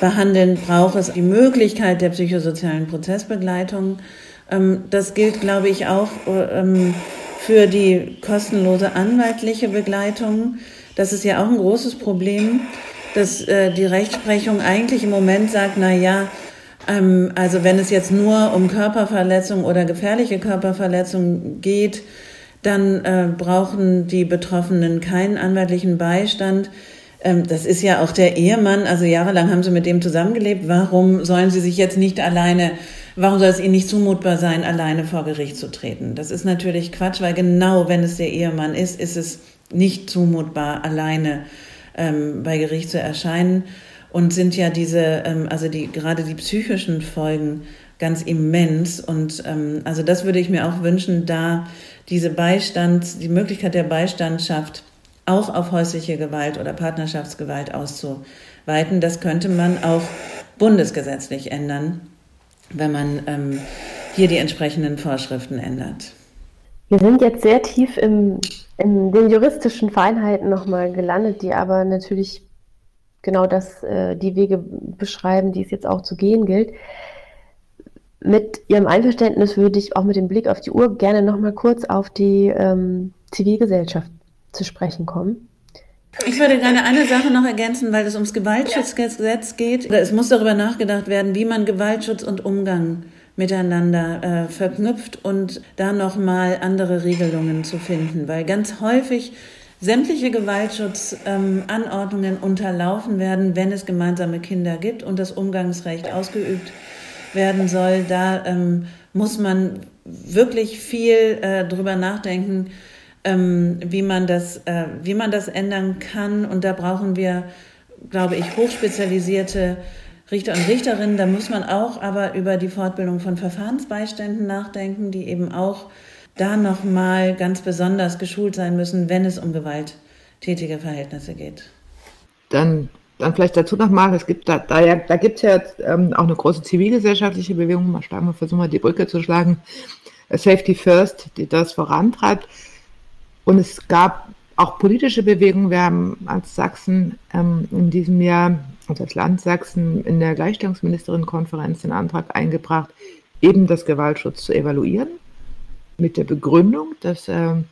behandeln, braucht es die Möglichkeit der psychosozialen Prozessbegleitung. Ähm, das gilt, glaube ich, auch ähm, für die kostenlose anwaltliche Begleitung. Das ist ja auch ein großes Problem, dass äh, die Rechtsprechung eigentlich im Moment sagt, na ja, ähm, also wenn es jetzt nur um Körperverletzung oder gefährliche Körperverletzung geht, dann äh, brauchen die Betroffenen keinen anwaltlichen Beistand. Ähm, das ist ja auch der Ehemann, also jahrelang haben sie mit dem zusammengelebt. Warum sollen sie sich jetzt nicht alleine, warum soll es ihnen nicht zumutbar sein, alleine vor Gericht zu treten? Das ist natürlich Quatsch, weil genau wenn es der Ehemann ist, ist es nicht zumutbar, alleine ähm, bei Gericht zu erscheinen und sind ja diese, ähm, also die, gerade die psychischen Folgen ganz immens. Und ähm, also das würde ich mir auch wünschen, da diese Beistand, die Möglichkeit der Beistandschaft auch auf häusliche Gewalt oder Partnerschaftsgewalt auszuweiten. Das könnte man auch bundesgesetzlich ändern, wenn man ähm, hier die entsprechenden Vorschriften ändert. Wir sind jetzt sehr tief im, in den juristischen Feinheiten nochmal gelandet, die aber natürlich genau das, äh, die Wege beschreiben, die es jetzt auch zu gehen gilt. Mit Ihrem Einverständnis würde ich auch mit dem Blick auf die Uhr gerne noch mal kurz auf die ähm, Zivilgesellschaft zu sprechen kommen. Ich würde gerne eine Sache noch ergänzen, weil es ums Gewaltschutzgesetz geht. Es muss darüber nachgedacht werden, wie man Gewaltschutz und Umgang miteinander äh, verknüpft und da nochmal andere Regelungen zu finden, weil ganz häufig sämtliche Gewaltschutzanordnungen ähm, unterlaufen werden, wenn es gemeinsame Kinder gibt und das Umgangsrecht ausgeübt werden soll. Da ähm, muss man wirklich viel äh, drüber nachdenken, ähm, wie, man das, äh, wie man das ändern kann. Und da brauchen wir, glaube ich, hochspezialisierte Richter und Richterinnen. Da muss man auch aber über die Fortbildung von Verfahrensbeiständen nachdenken, die eben auch da nochmal ganz besonders geschult sein müssen, wenn es um gewalttätige Verhältnisse geht. Dann, dann vielleicht dazu nochmal, es gibt da, da, ja, da gibt es ja ähm, auch eine große zivilgesellschaftliche Bewegung, mal schlagen wir versuchen mal die Brücke zu schlagen, Safety First, die das vorantreibt. Und es gab auch politische Bewegungen. Wir haben als Sachsen ähm, in diesem Jahr, also als Land Sachsen, in der Gleichstellungsministerinnenkonferenz den Antrag eingebracht, eben das Gewaltschutz zu evaluieren, mit der Begründung, dass ähm,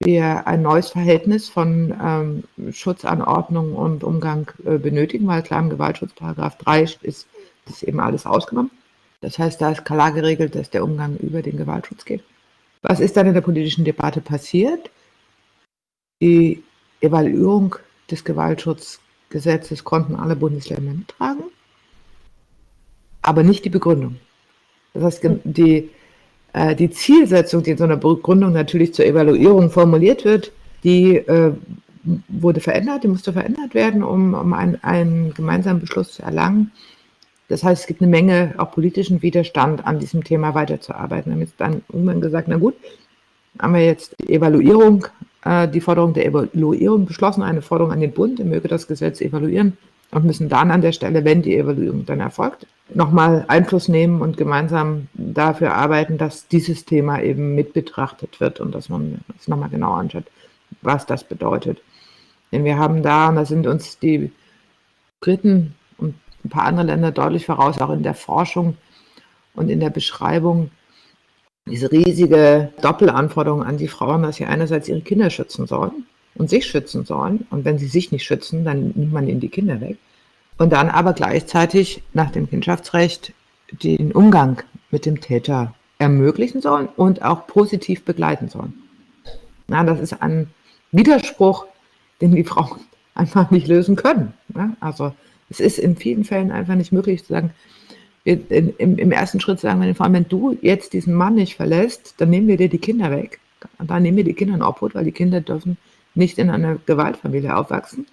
wir ein neues Verhältnis von ähm, Schutzanordnung und Umgang äh, benötigen, weil klar im Gewaltschutzparagraph 3 ist das eben alles ausgenommen. Das heißt, da ist klar geregelt, dass der Umgang über den Gewaltschutz geht. Was ist dann in der politischen Debatte passiert? Die Evaluierung des Gewaltschutzgesetzes konnten alle Bundesländer mittragen, aber nicht die Begründung. Das heißt, die, äh, die Zielsetzung, die in so einer Begründung natürlich zur Evaluierung formuliert wird, die äh, wurde verändert, die musste verändert werden, um, um ein, einen gemeinsamen Beschluss zu erlangen. Das heißt, es gibt eine Menge auch politischen Widerstand, an diesem Thema weiterzuarbeiten. Wir haben jetzt dann irgendwann gesagt, na gut, haben wir jetzt die Evaluierung äh, die Forderung der Evaluierung beschlossen, eine Forderung an den Bund, er möge das Gesetz evaluieren und müssen dann an der Stelle, wenn die Evaluierung dann erfolgt, nochmal Einfluss nehmen und gemeinsam dafür arbeiten, dass dieses Thema eben mit betrachtet wird und dass man es nochmal genau anschaut, was das bedeutet. Denn wir haben da, und da sind uns die Briten ein paar andere Länder deutlich voraus, auch in der Forschung und in der Beschreibung diese riesige Doppelanforderung an die Frauen, dass sie einerseits ihre Kinder schützen sollen und sich schützen sollen. Und wenn sie sich nicht schützen, dann nimmt man ihnen die Kinder weg. Und dann aber gleichzeitig nach dem Kindschaftsrecht den Umgang mit dem Täter ermöglichen sollen und auch positiv begleiten sollen. Na, das ist ein Widerspruch, den die Frauen einfach nicht lösen können. Ja? Also es ist in vielen Fällen einfach nicht möglich zu sagen, in, im, im, ersten Schritt sagen wir den Frauen, wenn du jetzt diesen Mann nicht verlässt, dann nehmen wir dir die Kinder weg. Dann nehmen wir die Kinder in Obhut, weil die Kinder dürfen nicht in einer Gewaltfamilie aufwachsen.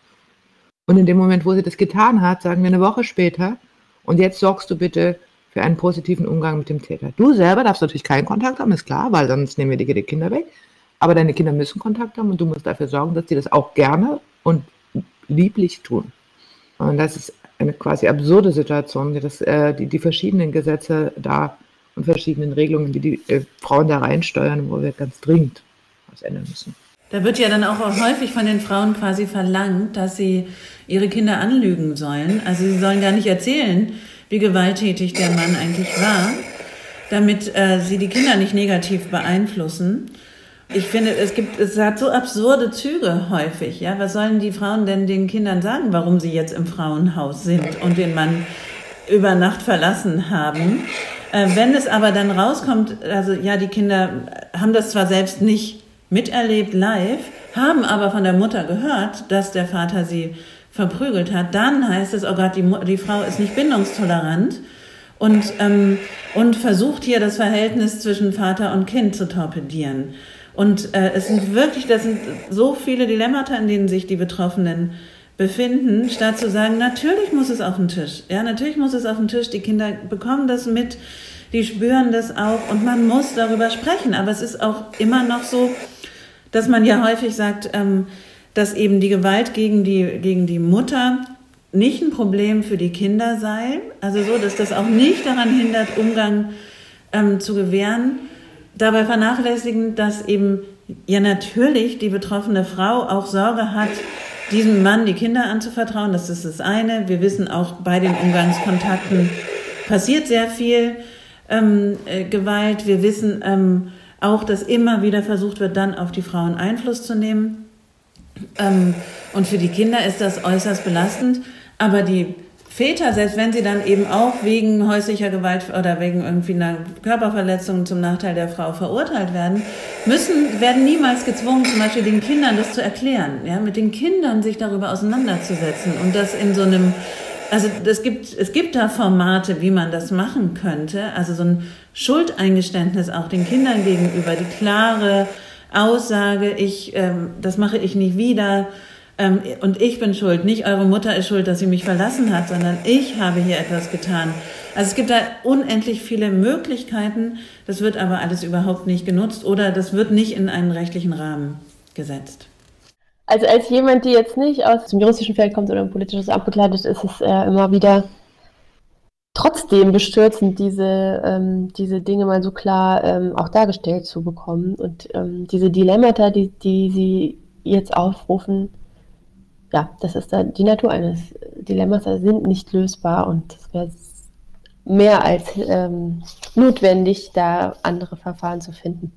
Und in dem Moment, wo sie das getan hat, sagen wir eine Woche später, und jetzt sorgst du bitte für einen positiven Umgang mit dem Täter. Du selber darfst natürlich keinen Kontakt haben, ist klar, weil sonst nehmen wir dir die Kinder weg. Aber deine Kinder müssen Kontakt haben und du musst dafür sorgen, dass sie das auch gerne und lieblich tun. Und das ist eine quasi absurde Situation, die, das, äh, die, die verschiedenen Gesetze da und verschiedenen Regelungen, die die äh, Frauen da reinsteuern, wo wir ganz dringend was ändern müssen. Da wird ja dann auch häufig von den Frauen quasi verlangt, dass sie ihre Kinder anlügen sollen. Also sie sollen gar nicht erzählen, wie gewalttätig der Mann eigentlich war, damit äh, sie die Kinder nicht negativ beeinflussen. Ich finde, es gibt, es hat so absurde Züge häufig. Ja, was sollen die Frauen denn den Kindern sagen, warum sie jetzt im Frauenhaus sind und den Mann über Nacht verlassen haben? Äh, wenn es aber dann rauskommt, also ja, die Kinder haben das zwar selbst nicht miterlebt live, haben aber von der Mutter gehört, dass der Vater sie verprügelt hat, dann heißt es, oh Gott, die, die Frau ist nicht bindungstolerant und, ähm, und versucht hier das Verhältnis zwischen Vater und Kind zu torpedieren. Und äh, es sind wirklich, das sind so viele Dilemmata, in denen sich die Betroffenen befinden, statt zu sagen, natürlich muss es auf den Tisch. Ja, natürlich muss es auf den Tisch. Die Kinder bekommen das mit, die spüren das auch und man muss darüber sprechen. Aber es ist auch immer noch so, dass man ja häufig sagt, ähm, dass eben die Gewalt gegen die, gegen die Mutter nicht ein Problem für die Kinder sei. Also so, dass das auch nicht daran hindert, Umgang ähm, zu gewähren dabei vernachlässigen, dass eben ja natürlich die betroffene Frau auch Sorge hat, diesem Mann die Kinder anzuvertrauen. Das ist das eine. Wir wissen auch bei den Umgangskontakten passiert sehr viel ähm, äh, Gewalt. Wir wissen ähm, auch, dass immer wieder versucht wird, dann auf die Frauen Einfluss zu nehmen. Ähm, und für die Kinder ist das äußerst belastend. Aber die Väter, selbst wenn sie dann eben auch wegen häuslicher Gewalt oder wegen irgendwie einer Körperverletzung zum Nachteil der Frau verurteilt werden, müssen, werden niemals gezwungen, zum Beispiel den Kindern das zu erklären, ja, mit den Kindern sich darüber auseinanderzusetzen und das in so einem, also es gibt, es gibt da Formate, wie man das machen könnte, also so ein Schuldeingeständnis auch den Kindern gegenüber, die klare Aussage, ich, ähm, das mache ich nicht wieder, ähm, und ich bin schuld, nicht eure Mutter ist schuld, dass sie mich verlassen hat, sondern ich habe hier etwas getan. Also es gibt da unendlich viele Möglichkeiten, das wird aber alles überhaupt nicht genutzt oder das wird nicht in einen rechtlichen Rahmen gesetzt. Also als jemand, die jetzt nicht aus dem juristischen Feld kommt oder ein politisches Amt begleitet, ist es äh, immer wieder trotzdem bestürzend, diese, ähm, diese Dinge mal so klar ähm, auch dargestellt zu bekommen und ähm, diese Dilemmata, die, die sie jetzt aufrufen, ja, das ist da die Natur eines Dilemmas, also sind nicht lösbar und es wäre mehr als ähm, notwendig, da andere Verfahren zu finden.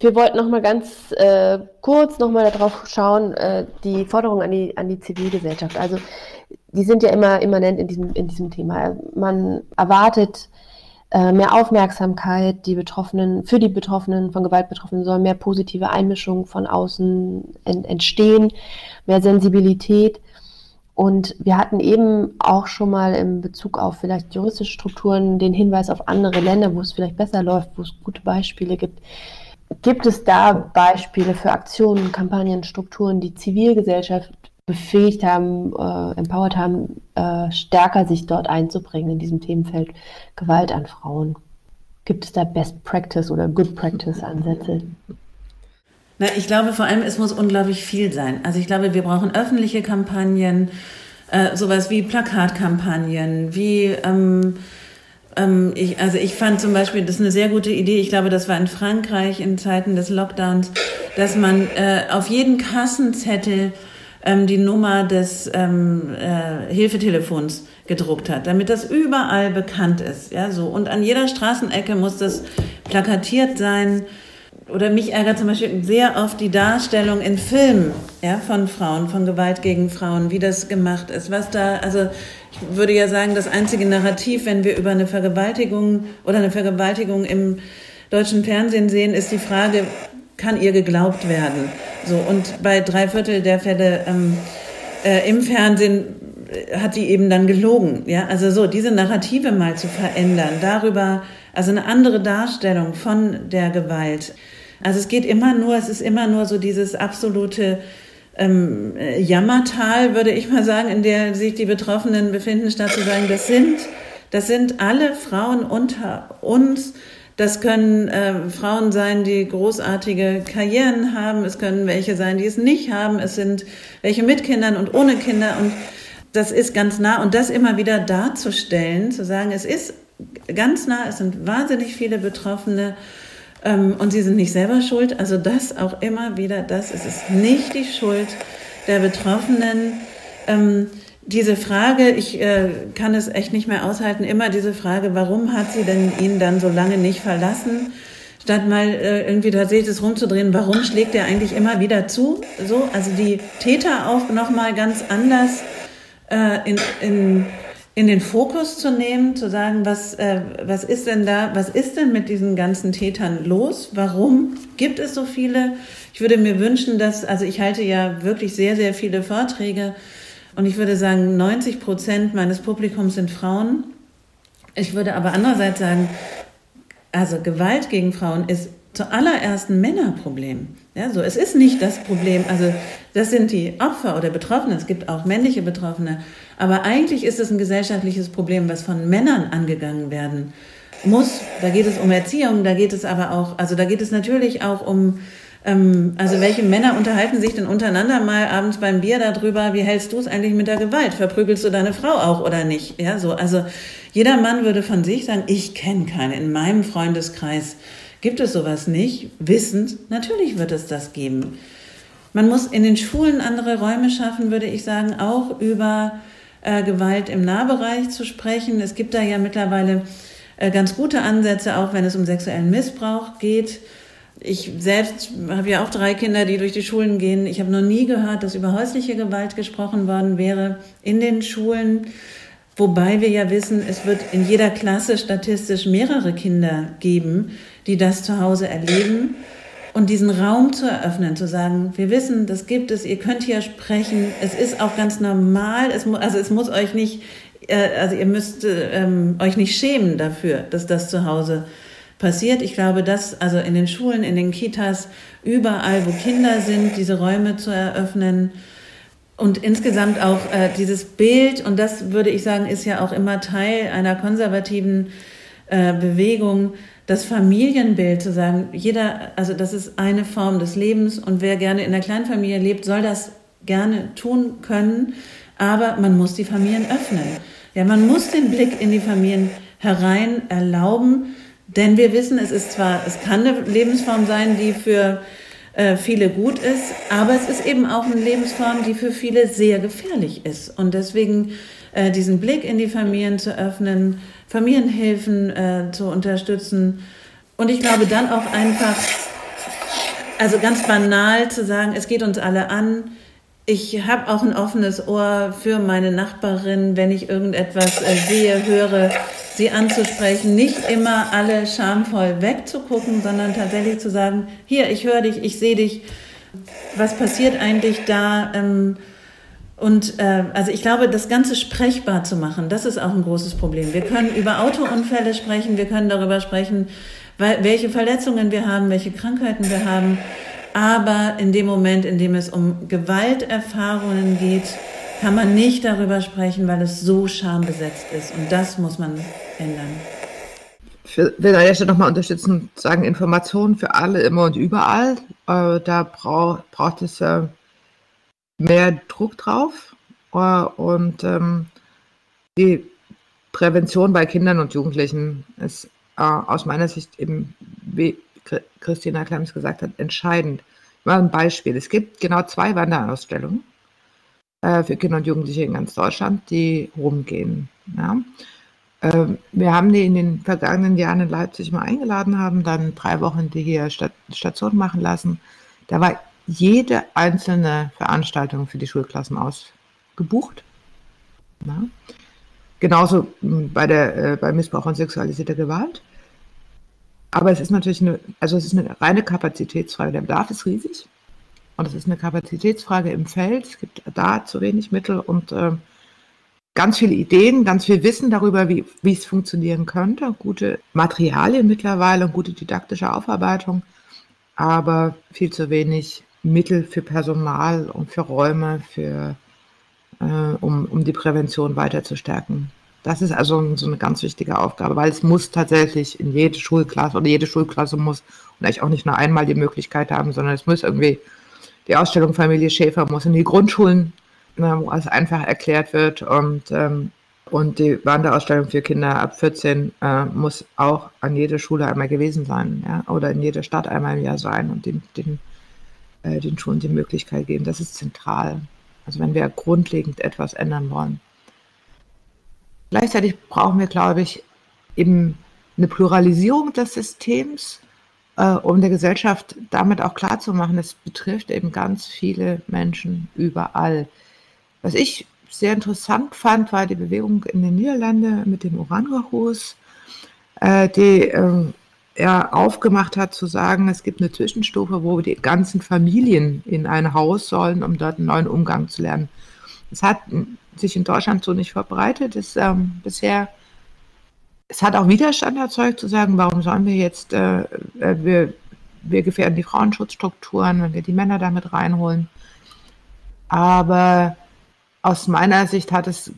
Wir wollten noch mal ganz äh, kurz noch mal darauf schauen, äh, die Forderungen an die, an die Zivilgesellschaft. Also die sind ja immer immanent in diesem, in diesem Thema. Man erwartet äh, mehr Aufmerksamkeit, die Betroffenen, für die Betroffenen, von Gewalt Betroffenen soll mehr positive Einmischung von außen ent, entstehen, mehr Sensibilität. Und wir hatten eben auch schon mal in Bezug auf vielleicht juristische Strukturen den Hinweis auf andere Länder, wo es vielleicht besser läuft, wo es gute Beispiele gibt. Gibt es da Beispiele für Aktionen, Kampagnen, Strukturen, die Zivilgesellschaft befähigt haben, äh, empowered haben, äh, stärker sich dort einzubringen in diesem Themenfeld Gewalt an Frauen. Gibt es da Best Practice oder Good Practice Ansätze? Na, ich glaube vor allem, es muss unglaublich viel sein. Also ich glaube, wir brauchen öffentliche Kampagnen, äh, sowas wie Plakatkampagnen, wie ähm, ähm, ich, also ich fand zum Beispiel, das ist eine sehr gute Idee, ich glaube, das war in Frankreich in Zeiten des Lockdowns, dass man äh, auf jeden Kassenzettel ähm, die Nummer des ähm, äh, Hilfetelefons gedruckt hat, damit das überall bekannt ist. Ja, so. Und an jeder Straßenecke muss das plakatiert sein. Oder mich ärgert zum Beispiel sehr oft die Darstellung in Filmen ja, von Frauen, von Gewalt gegen Frauen, wie das gemacht ist. Was da, also ich würde ja sagen, das einzige Narrativ, wenn wir über eine Vergewaltigung oder eine Vergewaltigung im deutschen Fernsehen sehen, ist die Frage, kann ihr geglaubt werden? So, und bei drei Viertel der Fälle ähm, äh, im Fernsehen äh, hat die eben dann gelogen. Ja, also so, diese Narrative mal zu verändern, darüber, also eine andere Darstellung von der Gewalt. Also es geht immer nur, es ist immer nur so dieses absolute ähm, äh, Jammertal, würde ich mal sagen, in der sich die Betroffenen befinden, statt zu sagen, das sind, das sind alle Frauen unter uns, das können äh, Frauen sein, die großartige Karrieren haben. Es können welche sein, die es nicht haben. Es sind welche mit Kindern und ohne Kinder. Und das ist ganz nah. Und das immer wieder darzustellen, zu sagen, es ist ganz nah, es sind wahnsinnig viele Betroffene. Ähm, und sie sind nicht selber schuld. Also das auch immer wieder, das es ist nicht die Schuld der Betroffenen. Ähm, diese Frage, ich äh, kann es echt nicht mehr aushalten, immer diese Frage, warum hat sie denn ihn dann so lange nicht verlassen? Statt mal äh, irgendwie tatsächlich das rumzudrehen, warum schlägt er eigentlich immer wieder zu? So, also die Täter auch nochmal ganz anders äh, in, in, in den Fokus zu nehmen, zu sagen, was, äh, was ist denn da, was ist denn mit diesen ganzen Tätern los? Warum gibt es so viele? Ich würde mir wünschen, dass, also ich halte ja wirklich sehr, sehr viele Vorträge, und ich würde sagen, 90 Prozent meines Publikums sind Frauen. Ich würde aber andererseits sagen, also Gewalt gegen Frauen ist zuallererst ein Männerproblem. Ja, so, es ist nicht das Problem, also das sind die Opfer oder Betroffenen, es gibt auch männliche Betroffene, aber eigentlich ist es ein gesellschaftliches Problem, was von Männern angegangen werden muss. Da geht es um Erziehung, da geht es aber auch, also da geht es natürlich auch um ähm, also welche Männer unterhalten sich denn untereinander mal abends beim Bier darüber, wie hältst du es eigentlich mit der Gewalt? Verprügelst du deine Frau auch oder nicht? Ja, so. Also jeder Mann würde von sich sagen, ich kenne keine. In meinem Freundeskreis gibt es sowas nicht. Wissend, natürlich wird es das geben. Man muss in den Schulen andere Räume schaffen, würde ich sagen, auch über äh, Gewalt im Nahbereich zu sprechen. Es gibt da ja mittlerweile äh, ganz gute Ansätze, auch wenn es um sexuellen Missbrauch geht ich selbst habe ja auch drei Kinder, die durch die Schulen gehen. Ich habe noch nie gehört, dass über häusliche Gewalt gesprochen worden wäre in den Schulen. Wobei wir ja wissen, es wird in jeder Klasse statistisch mehrere Kinder geben, die das zu Hause erleben. Und diesen Raum zu eröffnen, zu sagen, wir wissen, das gibt es, ihr könnt hier sprechen, es ist auch ganz normal, es also es muss euch nicht, äh, also ihr müsst ähm, euch nicht schämen dafür, dass das zu Hause passiert. Ich glaube, dass also in den Schulen, in den Kitas, überall, wo Kinder sind, diese Räume zu eröffnen und insgesamt auch äh, dieses Bild, und das würde ich sagen, ist ja auch immer Teil einer konservativen äh, Bewegung, das Familienbild zu sagen, jeder, also das ist eine Form des Lebens und wer gerne in der Kleinfamilie lebt, soll das gerne tun können, aber man muss die Familien öffnen. Ja, man muss den Blick in die Familien herein erlauben denn wir wissen, es ist zwar, es kann eine Lebensform sein, die für äh, viele gut ist, aber es ist eben auch eine Lebensform, die für viele sehr gefährlich ist. Und deswegen äh, diesen Blick in die Familien zu öffnen, Familienhilfen äh, zu unterstützen und ich glaube dann auch einfach, also ganz banal zu sagen, es geht uns alle an. Ich habe auch ein offenes Ohr für meine Nachbarin, wenn ich irgendetwas äh, sehe, höre, sie anzusprechen, nicht immer alle schamvoll wegzugucken, sondern tatsächlich zu sagen, hier, ich höre dich, ich sehe dich, was passiert eigentlich da? Ähm, und äh, also ich glaube, das Ganze sprechbar zu machen, das ist auch ein großes Problem. Wir können über Autounfälle sprechen, wir können darüber sprechen, welche Verletzungen wir haben, welche Krankheiten wir haben. Aber in dem Moment, in dem es um Gewalterfahrungen geht, kann man nicht darüber sprechen, weil es so schambesetzt ist. Und das muss man ändern. Ich will an der Stelle nochmal unterstützen, sagen Informationen für alle immer und überall. Äh, da brauch, braucht es äh, mehr Druck drauf. Äh, und ähm, die Prävention bei Kindern und Jugendlichen ist aus meiner Sicht eben, Christina Klemms gesagt hat, entscheidend. Mal ein Beispiel. Es gibt genau zwei Wanderausstellungen für Kinder und Jugendliche in ganz Deutschland, die rumgehen. Ja. Ähm, wir haben die in den vergangenen Jahren in Leipzig mal eingeladen, haben dann drei Wochen die hier Station machen lassen. Da war jede einzelne Veranstaltung für die Schulklassen ausgebucht. Ja. Genauso bei der äh, bei Missbrauch und sexualisierter Gewalt. Aber es ist natürlich eine, also es ist eine reine Kapazitätsfrage. Der Bedarf ist riesig. Und es ist eine Kapazitätsfrage im Feld. Es gibt da zu wenig Mittel und äh, ganz viele Ideen, ganz viel Wissen darüber, wie, wie es funktionieren könnte, gute Materialien mittlerweile und gute didaktische Aufarbeitung, aber viel zu wenig Mittel für Personal und für Räume, für, äh, um, um die Prävention weiter zu stärken. Das ist also so eine ganz wichtige Aufgabe, weil es muss tatsächlich in jede Schulklasse oder jede Schulklasse muss und eigentlich auch nicht nur einmal die Möglichkeit haben, sondern es muss irgendwie die Ausstellung Familie Schäfer muss in die Grundschulen Ne, wo es einfach erklärt wird und, ähm, und die Wanderausstellung für Kinder ab 14 äh, muss auch an jeder Schule einmal gewesen sein, ja, oder in jeder Stadt einmal im Jahr sein und den, den, äh, den Schulen die Möglichkeit geben. Das ist zentral. Also wenn wir grundlegend etwas ändern wollen. Gleichzeitig brauchen wir, glaube ich, eben eine Pluralisierung des Systems, äh, um der Gesellschaft damit auch klarzumachen, es betrifft eben ganz viele Menschen überall. Was ich sehr interessant fand, war die Bewegung in den Niederlanden mit dem Orangerhus, äh, die äh, er aufgemacht hat zu sagen, es gibt eine Zwischenstufe, wo die ganzen Familien in ein Haus sollen, um dort einen neuen Umgang zu lernen. Das hat sich in Deutschland so nicht verbreitet. Es, ähm, bisher, es hat auch Widerstand erzeugt, zu sagen, warum sollen wir jetzt, äh, äh wir, wir gefährden die Frauenschutzstrukturen, wenn wir die Männer damit reinholen. Aber aus meiner Sicht hat es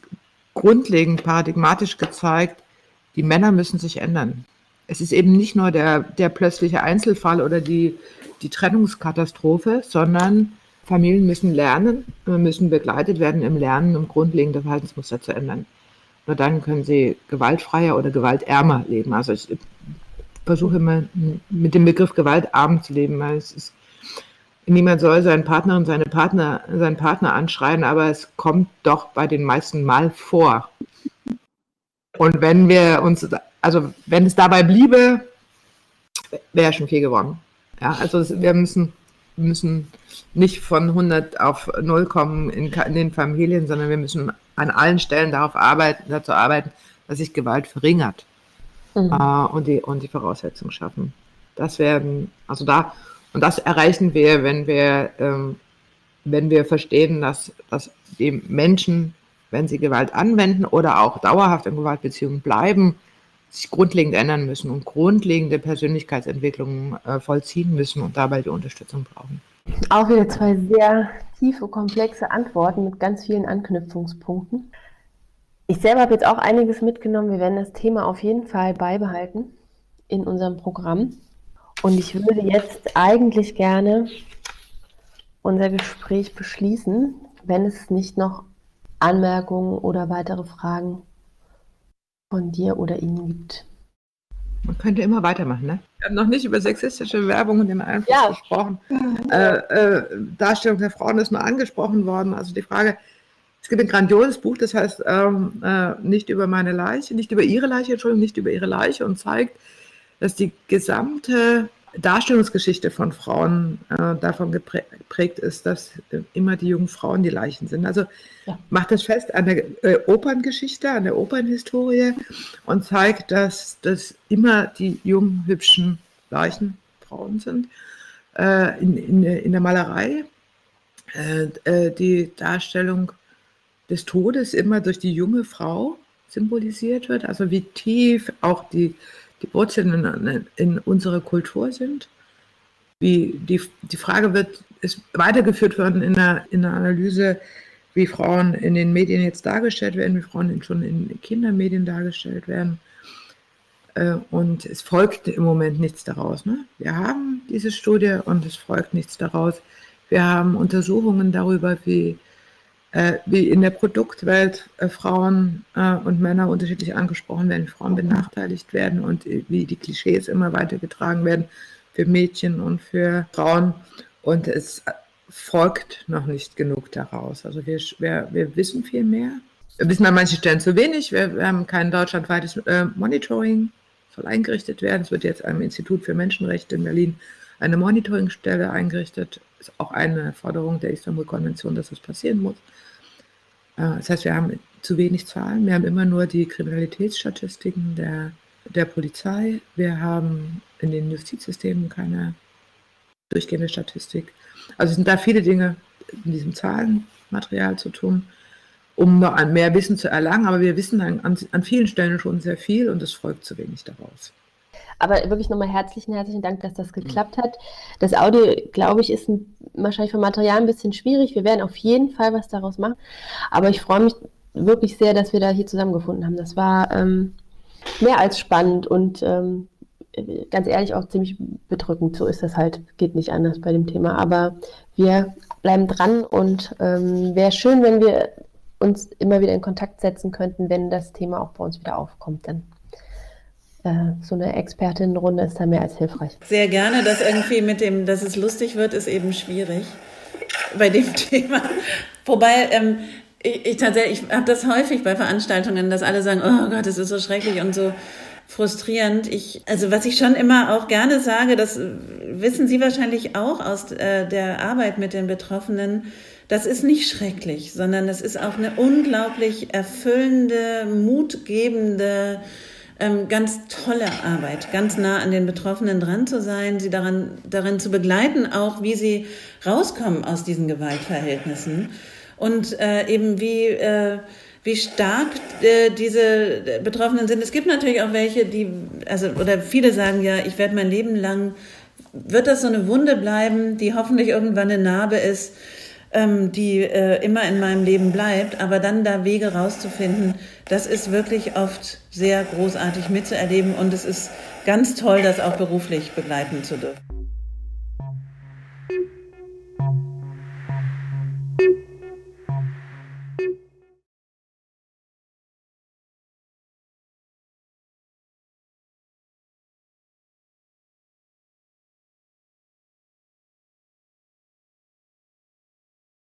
grundlegend paradigmatisch gezeigt, die Männer müssen sich ändern. Es ist eben nicht nur der, der plötzliche Einzelfall oder die, die Trennungskatastrophe, sondern Familien müssen lernen, müssen begleitet werden im Lernen, um grundlegende Verhaltensmuster zu ändern. Nur dann können sie gewaltfreier oder gewaltärmer leben. Also ich versuche immer mit dem Begriff gewaltarm zu leben, ist niemand soll seinen Partner und seine Partner, seinen Partner anschreien, aber es kommt doch bei den meisten mal vor. Und wenn wir uns, also wenn es dabei bliebe, wäre schon viel gewonnen. Ja, also wir müssen, müssen nicht von 100 auf 0 kommen in, in den Familien, sondern wir müssen an allen Stellen darauf arbeiten, dazu arbeiten, dass sich Gewalt verringert mhm. äh, und, die, und die Voraussetzungen schaffen. Das werden, also da, und das erreichen wir, wenn wir, ähm, wenn wir verstehen, dass, dass die Menschen, wenn sie Gewalt anwenden oder auch dauerhaft in Gewaltbeziehungen bleiben, sich grundlegend ändern müssen und grundlegende Persönlichkeitsentwicklungen äh, vollziehen müssen und dabei die Unterstützung brauchen. Auch wieder zwei sehr tiefe, komplexe Antworten mit ganz vielen Anknüpfungspunkten. Ich selber habe jetzt auch einiges mitgenommen. Wir werden das Thema auf jeden Fall beibehalten in unserem Programm. Und ich würde jetzt eigentlich gerne unser Gespräch beschließen, wenn es nicht noch Anmerkungen oder weitere Fragen von dir oder Ihnen gibt. Man könnte immer weitermachen, ne? Wir haben noch nicht über sexistische Werbung und den Einfluss ja. gesprochen. Äh, äh, Darstellung der Frauen ist nur angesprochen worden. Also die Frage, es gibt ein grandioses Buch, das heißt ähm, äh, nicht über meine Leiche, nicht über ihre Leiche, Entschuldigung, nicht über ihre Leiche und zeigt, dass die gesamte Darstellungsgeschichte von Frauen äh, davon geprägt ist, dass immer die jungen Frauen die Leichen sind. Also ja. macht das fest an der äh, Operngeschichte, an der Opernhistorie und zeigt, dass das immer die jungen, hübschen Leichen Frauen sind. Äh, in, in, in, der Malerei äh, äh, die Darstellung des Todes immer durch die junge Frau symbolisiert wird, also wie tief auch die die Wurzeln in, in unserer Kultur sind. Wie die, die Frage wird, ist weitergeführt worden in der, in der Analyse, wie Frauen in den Medien jetzt dargestellt werden, wie Frauen schon in Kindermedien dargestellt werden. Äh, und es folgt im Moment nichts daraus. Ne? Wir haben diese Studie und es folgt nichts daraus. Wir haben Untersuchungen darüber, wie äh, wie in der Produktwelt äh, Frauen äh, und Männer unterschiedlich angesprochen werden, Frauen benachteiligt werden und äh, wie die Klischees immer weitergetragen werden für Mädchen und für Frauen. Und es folgt noch nicht genug daraus. Also wir, wir, wir wissen viel mehr. Wir wissen an manchen Stellen zu wenig. Wir, wir haben kein deutschlandweites äh, Monitoring, soll eingerichtet werden. Es wird jetzt am Institut für Menschenrechte in Berlin eine Monitoringstelle eingerichtet. Ist auch eine Forderung der Istanbul-Konvention, dass das passieren muss. Äh, das heißt, wir haben zu wenig Zahlen. Wir haben immer nur die Kriminalitätsstatistiken der, der Polizei. Wir haben in den Justizsystemen keine durchgehende Statistik. Also es sind da viele Dinge in diesem Zahlenmaterial zu tun, um noch mehr Wissen zu erlangen. Aber wir wissen an, an vielen Stellen schon sehr viel und es folgt zu wenig daraus. Aber wirklich nochmal herzlichen, herzlichen Dank, dass das geklappt hat. Das Audio, glaube ich, ist ein, wahrscheinlich vom Material ein bisschen schwierig. Wir werden auf jeden Fall was daraus machen. Aber ich freue mich wirklich sehr, dass wir da hier zusammengefunden haben. Das war ähm, mehr als spannend und ähm, ganz ehrlich auch ziemlich bedrückend. So ist das halt. Geht nicht anders bei dem Thema. Aber wir bleiben dran und ähm, wäre schön, wenn wir uns immer wieder in Kontakt setzen könnten, wenn das Thema auch bei uns wieder aufkommt. Dann so eine Expertinnenrunde ist da mehr als hilfreich. Sehr gerne, dass irgendwie mit dem, dass es lustig wird, ist eben schwierig bei dem Thema. Wobei, ähm, ich, ich tatsächlich, ich habe das häufig bei Veranstaltungen, dass alle sagen, oh Gott, das ist so schrecklich und so frustrierend. Ich, also was ich schon immer auch gerne sage, das wissen Sie wahrscheinlich auch aus äh, der Arbeit mit den Betroffenen, das ist nicht schrecklich, sondern das ist auch eine unglaublich erfüllende, mutgebende, ähm, ganz tolle Arbeit, ganz nah an den Betroffenen dran zu sein, sie daran, darin zu begleiten, auch wie sie rauskommen aus diesen Gewaltverhältnissen und äh, eben wie, äh, wie stark äh, diese Betroffenen sind. Es gibt natürlich auch welche, die, also, oder viele sagen ja, ich werde mein Leben lang, wird das so eine Wunde bleiben, die hoffentlich irgendwann eine Narbe ist, ähm, die äh, immer in meinem Leben bleibt, aber dann da Wege rauszufinden, das ist wirklich oft sehr großartig mitzuerleben und es ist ganz toll, das auch beruflich begleiten zu dürfen.